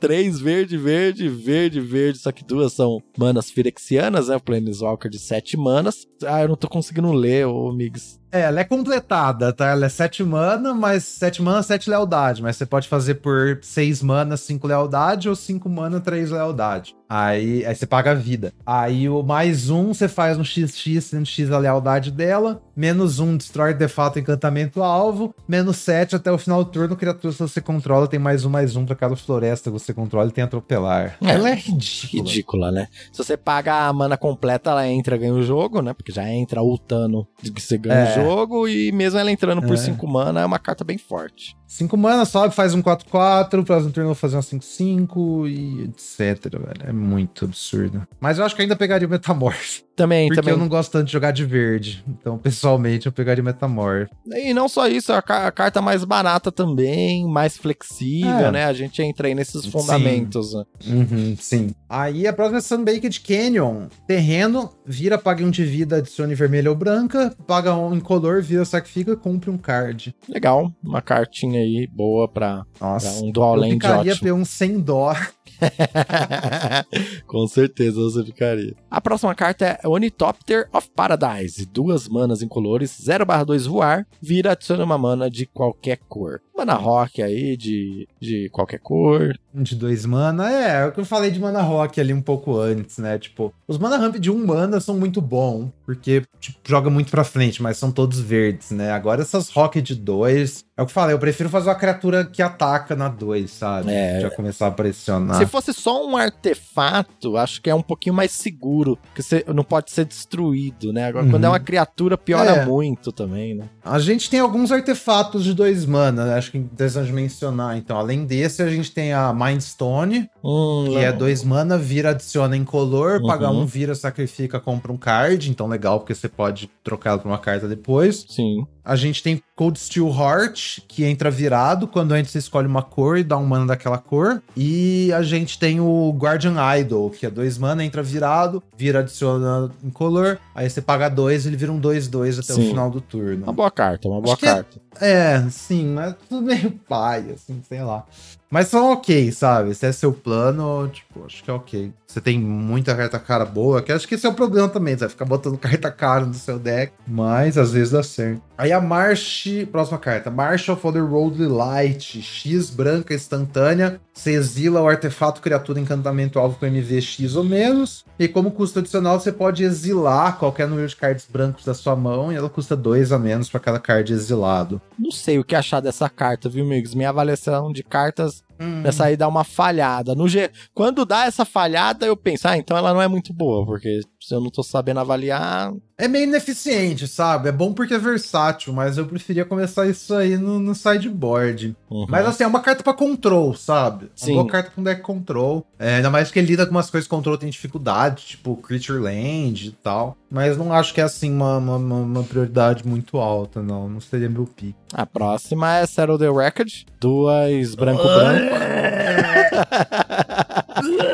três verde, verde, verde, verde. Só que duas são manas firexianas, né? O Planeswalker de sete manas. Ah, eu não tô conseguindo ler, ô Migs. é, ela é completada, tá? Ela é 7 mana, mas 7 mana, 7 lealdade. Mas você pode fazer por 6 mana, 5 lealdade, ou 5 mana, 3 lealdade. Aí, aí você paga a vida. Aí o mais um você faz no XX, sendo X a lealdade dela. Menos um destrói artefato encantamento alvo. Menos 7 até o final do turno, criatura que você controla tem mais um, mais um pra cada floresta que você controla e tem atropelar. É, ela é ridícula. Ridícula, né? Se você paga a mana completa, ela entra, ganha o jogo, né? Porque já entra ultando de que você ganha É. o jogo. E mesmo ela entrando por É. 5 mana, é uma carta bem forte. 5 mana, sobe, faz um 4-4, próximo turno eu vou fazer um 5-5 e etc, velho. É muito absurdo. Mas eu acho que ainda pegaria o Metamorph. Também, Porque também. eu não gosto tanto de jogar de verde. Então, pessoalmente, eu pegaria o Metamorph. E não só isso, a, ca- a carta mais barata também, mais flexível, É. né? A gente entra aí nesses fundamentos. né? Uhum, sim. Aí a próxima é Sunbaked Canyon. Terreno, vira, paga um de vida, adicione vermelha ou branca. Paga um incolor, vira, sacrifica, compre um card. Legal, uma cartinha aí boa pra, pra Nossa. um dual eu land ficaria ótimo. P1 sem dó. Com certeza você ficaria. A próxima carta é Onitopter of Paradise. Duas manas incolores, 0/2 voar, vira adiciona uma mana de qualquer cor. Mana rock aí, de, de qualquer cor. De dois mana. É, é o que eu falei de mana rock ali um pouco antes, né? Tipo, os mana ramp de um mana são muito bom, porque tipo, joga muito pra frente, mas são todos verdes, né? Agora essas rock de dois. É o que eu falei, eu prefiro fazer uma criatura que ataca na dois, sabe? É. Já começar a pressionar. Se fosse só um artefato, acho que é um pouquinho mais seguro, porque você não pode ser destruído, né? Agora, Uhum. quando é uma criatura, piora É. muito também, né? A gente tem alguns artefatos de dois mana, né? acho que é interessante mencionar. Então, além desse, a gente tem a Mind Stone, Hum, que é não. dois mana, vira, adiciona incolor, Uhum. paga um, vira, sacrifica, compra um card. Então, legal, porque você pode trocar ela por uma carta depois. Sim. A gente tem Cold Steel Heart, que entra virado. Quando antes você escolhe uma cor e dá um mana daquela cor. E a gente tem o Guardian Idol, que é dois mana, entra virado, vira, adiciona incolor. Aí você paga dois, ele vira um 2-2 até Sim. o final do turno. Uma boa carta, uma boa Acho é- carta. É, sim, mas tudo meio pai, assim, sei lá. Mas são ok, sabe? Se é seu plano, tipo, acho que é ok. Você tem muita carta cara boa, que acho que esse é o problema também. Você vai ficar botando carta cara no seu deck, mas às vezes dá certo. Aí a March, próxima carta, March of the Road Light, X branca instantânea. Você exila o artefato criatura encantamento alvo com MV X ou menos. E como custo adicional, você pode exilar qualquer número de cards brancos da sua mão e ela custa 2 a menos para cada card exilado. Não sei o que achar dessa carta, viu, amigos? Minha avaliação de cartas Hum. Essa aí dá uma falhada. No G... Quando dá essa falhada, eu penso, ah, então ela não é muito boa, porque se eu não tô sabendo avaliar. É meio ineficiente, sabe? É bom porque é versátil, mas eu preferia começar isso aí no, no sideboard. Uhum. Mas assim, é uma carta para control, sabe? Sim. Uma boa carta com deck control. É, ainda mais que ele lida com umas coisas que control tem dificuldade, tipo Creature Land e tal. Mas não acho que é assim uma, uma, uma prioridade muito alta, não. Não seria meu pick. A próxima é Settle the Record. Duas branco-branco.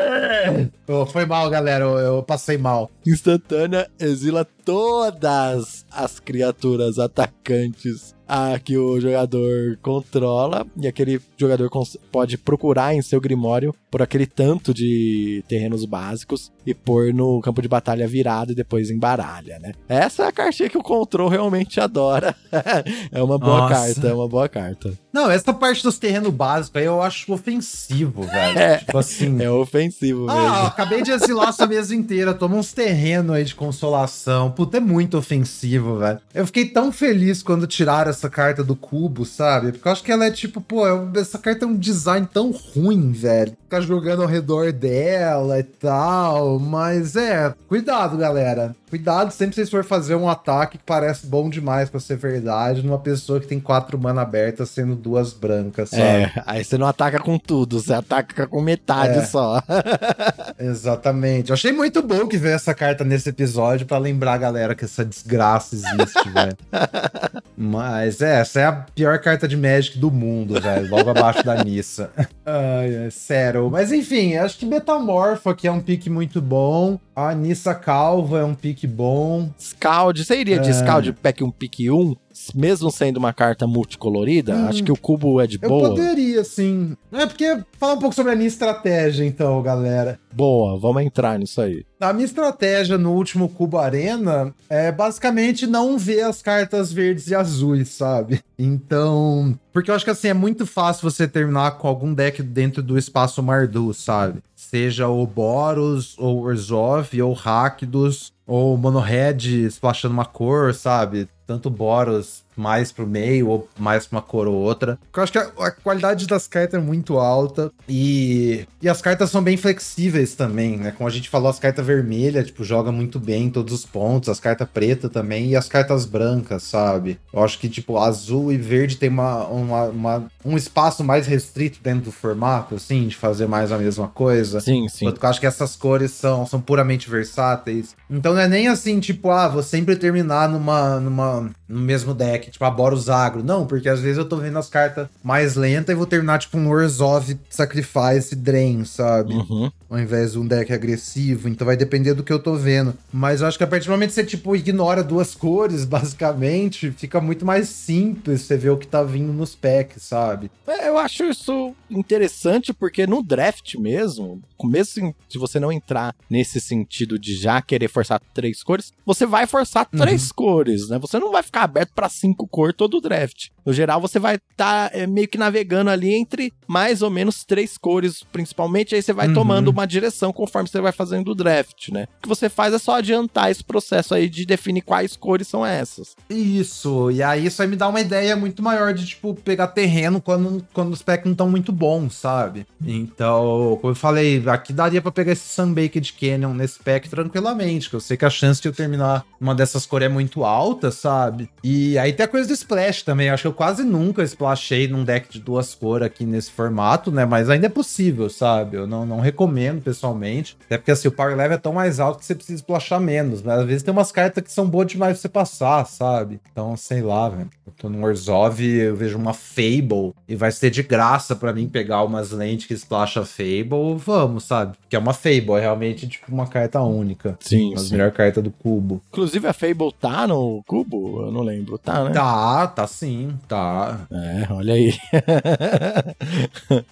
oh, foi mal, galera. Eu, eu passei mal. Instantânea exila todas as criaturas atacantes a que o jogador controla e aquele jogador pode procurar em seu grimório por aquele tanto de terrenos básicos e pôr no campo de batalha virado e depois embaralha, né? Essa é a cartinha que o Control realmente adora. é uma boa Nossa. carta, é uma boa carta. Não, essa parte dos terrenos básicos aí eu acho ofensivo, velho. É, tipo assim. É ofensivo ah, mesmo. Ah, acabei de exilar essa mesa inteira, toma uns terrenos aí de consolação. Puta, é muito ofensivo, velho. Eu fiquei tão feliz quando tiraram essa carta do cubo, sabe? Porque eu acho que ela é tipo, pô, é essa carta é um design tão ruim, velho. Ficar jogando ao redor dela e tal. Mas é, cuidado, galera. Cuidado sempre que vocês for fazer um ataque que parece bom demais pra ser verdade numa pessoa que tem quatro mana abertas sendo duas brancas, sabe? É, aí você não ataca com tudo, você ataca com metade é. só. Exatamente. Eu achei muito bom que veio essa carta nesse episódio para lembrar a galera que essa desgraça existe, velho. Mas é, essa é a pior carta de Magic do mundo, velho. Logo abaixo da Nissa. Ai, é sério. Mas enfim, acho que Metamorfo aqui é um pique muito bom. A Nissa Calva é um pique bom. Scald, você iria de é. Scald pack um pique 1? mesmo sendo uma carta multicolorida, hum, acho que o cubo é de eu boa. Eu poderia, sim. É porque fala um pouco sobre a minha estratégia, então, galera. Boa, vamos entrar nisso aí. A minha estratégia no último Cubo Arena é basicamente não ver as cartas verdes e azuis, sabe? Então. Porque eu acho que assim é muito fácil você terminar com algum deck dentro do espaço Mardu, sabe? Seja o Boros, ou Orzhov, ou Rakdos, ou Monohead splashando uma cor, sabe? Tanto Boros mais pro meio ou mais pra uma cor ou outra. Eu acho que a, a, qualidade das cartas é muito alta e, e as cartas são bem flexíveis também, né? Como a gente falou, as cartas vermelhas, tipo, joga muito bem em todos os pontos, as cartas preta também e as cartas brancas, sabe? Eu acho que, tipo, azul e verde tem uma, uma, uma, um espaço mais restrito dentro do formato, assim, de fazer mais a mesma coisa. Sim, sim. eu acho que essas cores são, são puramente versáteis. Então não é nem assim, tipo, ah, vou sempre terminar numa, numa, no mesmo deck tipo, a Boros Agro. Não, porque às vezes eu tô vendo as cartas mais lentas e vou terminar, tipo, um Orzhov Sacrifice Drain, sabe? Uhum. Ao invés de um deck agressivo. Então vai depender do que eu tô vendo. Mas eu acho que a partir do momento que você, tipo, ignora duas cores, basicamente, fica muito mais simples você ver o que tá vindo nos packs, sabe? É, eu acho isso interessante porque no draft mesmo, mesmo se você não entrar nesse sentido de já querer forçar três cores, você vai forçar uhum. três cores, né? Você não vai ficar aberto para cinco cores todo o draft. No geral, você vai estar tá, é, meio que navegando ali entre mais ou menos três cores, principalmente, aí você vai uhum. tomando uma direção conforme você vai fazendo o draft, né? O que você faz é só adiantar esse processo aí de definir quais cores são essas. Isso, e aí isso aí me dá uma ideia muito maior de, tipo, pegar terreno quando, quando os packs não estão muito bons, sabe? Então, como eu falei, aqui daria para pegar esse Sunbaked Canyon nesse pack tranquilamente, que eu sei que a chance de eu terminar uma dessas cores é muito alta, sabe? E aí tem a coisa do Splash também, acho que eu quase nunca splashei num deck de duas cores aqui nesse formato, né? Mas ainda é possível, sabe? Eu não, não recomendo pessoalmente, até porque assim, o power level é tão mais alto que você precisa splashar menos, mas às vezes tem umas cartas que são boas demais pra você passar, sabe? Então, sei lá, velho. Tô no Orzhov, eu vejo uma Fable e vai ser de graça para mim pegar umas lentes que splasha Fable, vamos, sabe? Porque é uma Fable, é realmente tipo uma carta única. Sim, Uma melhor carta do cubo. Inclusive a Fable tá no cubo? Eu não lembro, tá, né? Tá, tá sim, tá. É, olha aí.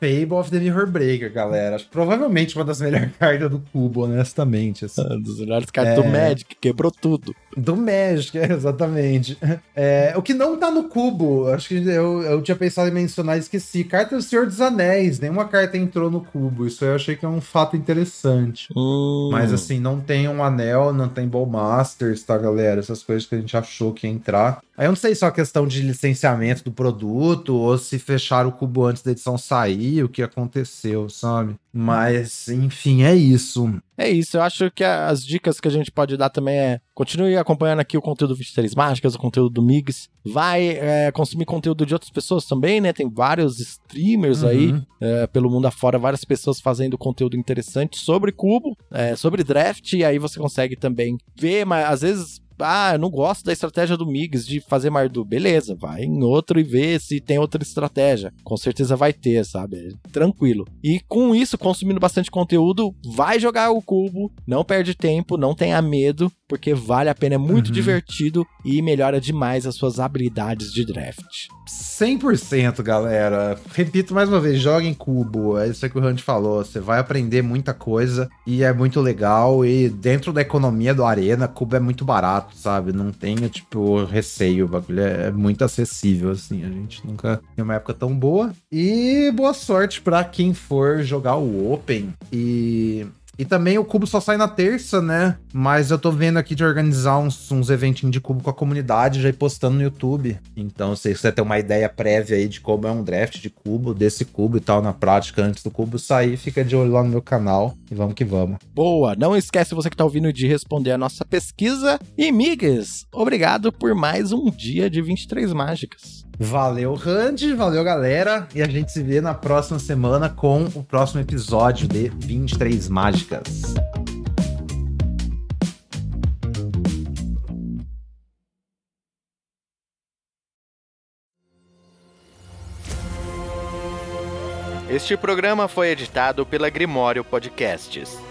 Fable of the Mirror Breaker, galera. Acho que provavelmente uma das melhores cartas do cubo, honestamente. Assim. Dos melhores cartas é... do Magic, quebrou tudo. Do Magic, exatamente. É, o que não tá no cubo, acho que eu, eu tinha pensado em mencionar e esqueci. Carta do Senhor dos Anéis, nenhuma carta entrou no cubo. Isso eu achei que é um fato interessante. Hum. Mas assim, não tem um anel, não tem Ballmasters, tá, galera? Essas coisas que a gente achou que ia entrar. Aí eu não sei se é uma questão de licenciamento do produto ou se fecharam o cubo antes da edição sair, o que aconteceu, sabe? Mas, enfim, é isso. É isso, eu acho que as dicas que a gente pode dar também é continue acompanhando aqui o conteúdo 23 Mágicas, o conteúdo do Migs. Vai é, consumir conteúdo de outras pessoas também, né? Tem vários streamers uhum. aí é, pelo mundo afora, várias pessoas fazendo conteúdo interessante sobre cubo, é, sobre draft, e aí você consegue também ver, mas às vezes ah, eu não gosto da estratégia do Migs de fazer Mardu. Beleza, vai em outro e vê se tem outra estratégia. Com certeza vai ter, sabe? É tranquilo. E com isso, consumindo bastante conteúdo, vai jogar o cubo, não perde tempo, não tenha medo, porque vale a pena, é muito uhum. divertido e melhora demais as suas habilidades de draft. 100%, galera. Repito mais uma vez, joga em cubo. É isso que o Hunt falou. Você vai aprender muita coisa e é muito legal. E dentro da economia do Arena, cubo é muito barato, sabe? Não tenha, tipo, receio. O bagulho é muito acessível, assim. A gente nunca tem uma época tão boa. E boa sorte para quem for jogar o Open. E e também o cubo só sai na terça, né? Mas eu tô vendo aqui de organizar uns, uns eventinhos de cubo com a comunidade, já ir postando no YouTube. Então, se você ter uma ideia prévia aí de como é um draft de cubo, desse cubo e tal, na prática, antes do cubo sair, fica de olho lá no meu canal e vamos que vamos. Boa! Não esquece você que tá ouvindo de responder a nossa pesquisa. E, migas, obrigado por mais um dia de 23 mágicas. Valeu, Randy, valeu, galera. E a gente se vê na próxima semana com o próximo episódio de 23 Mágicas. Este programa foi editado pela Grimório Podcasts.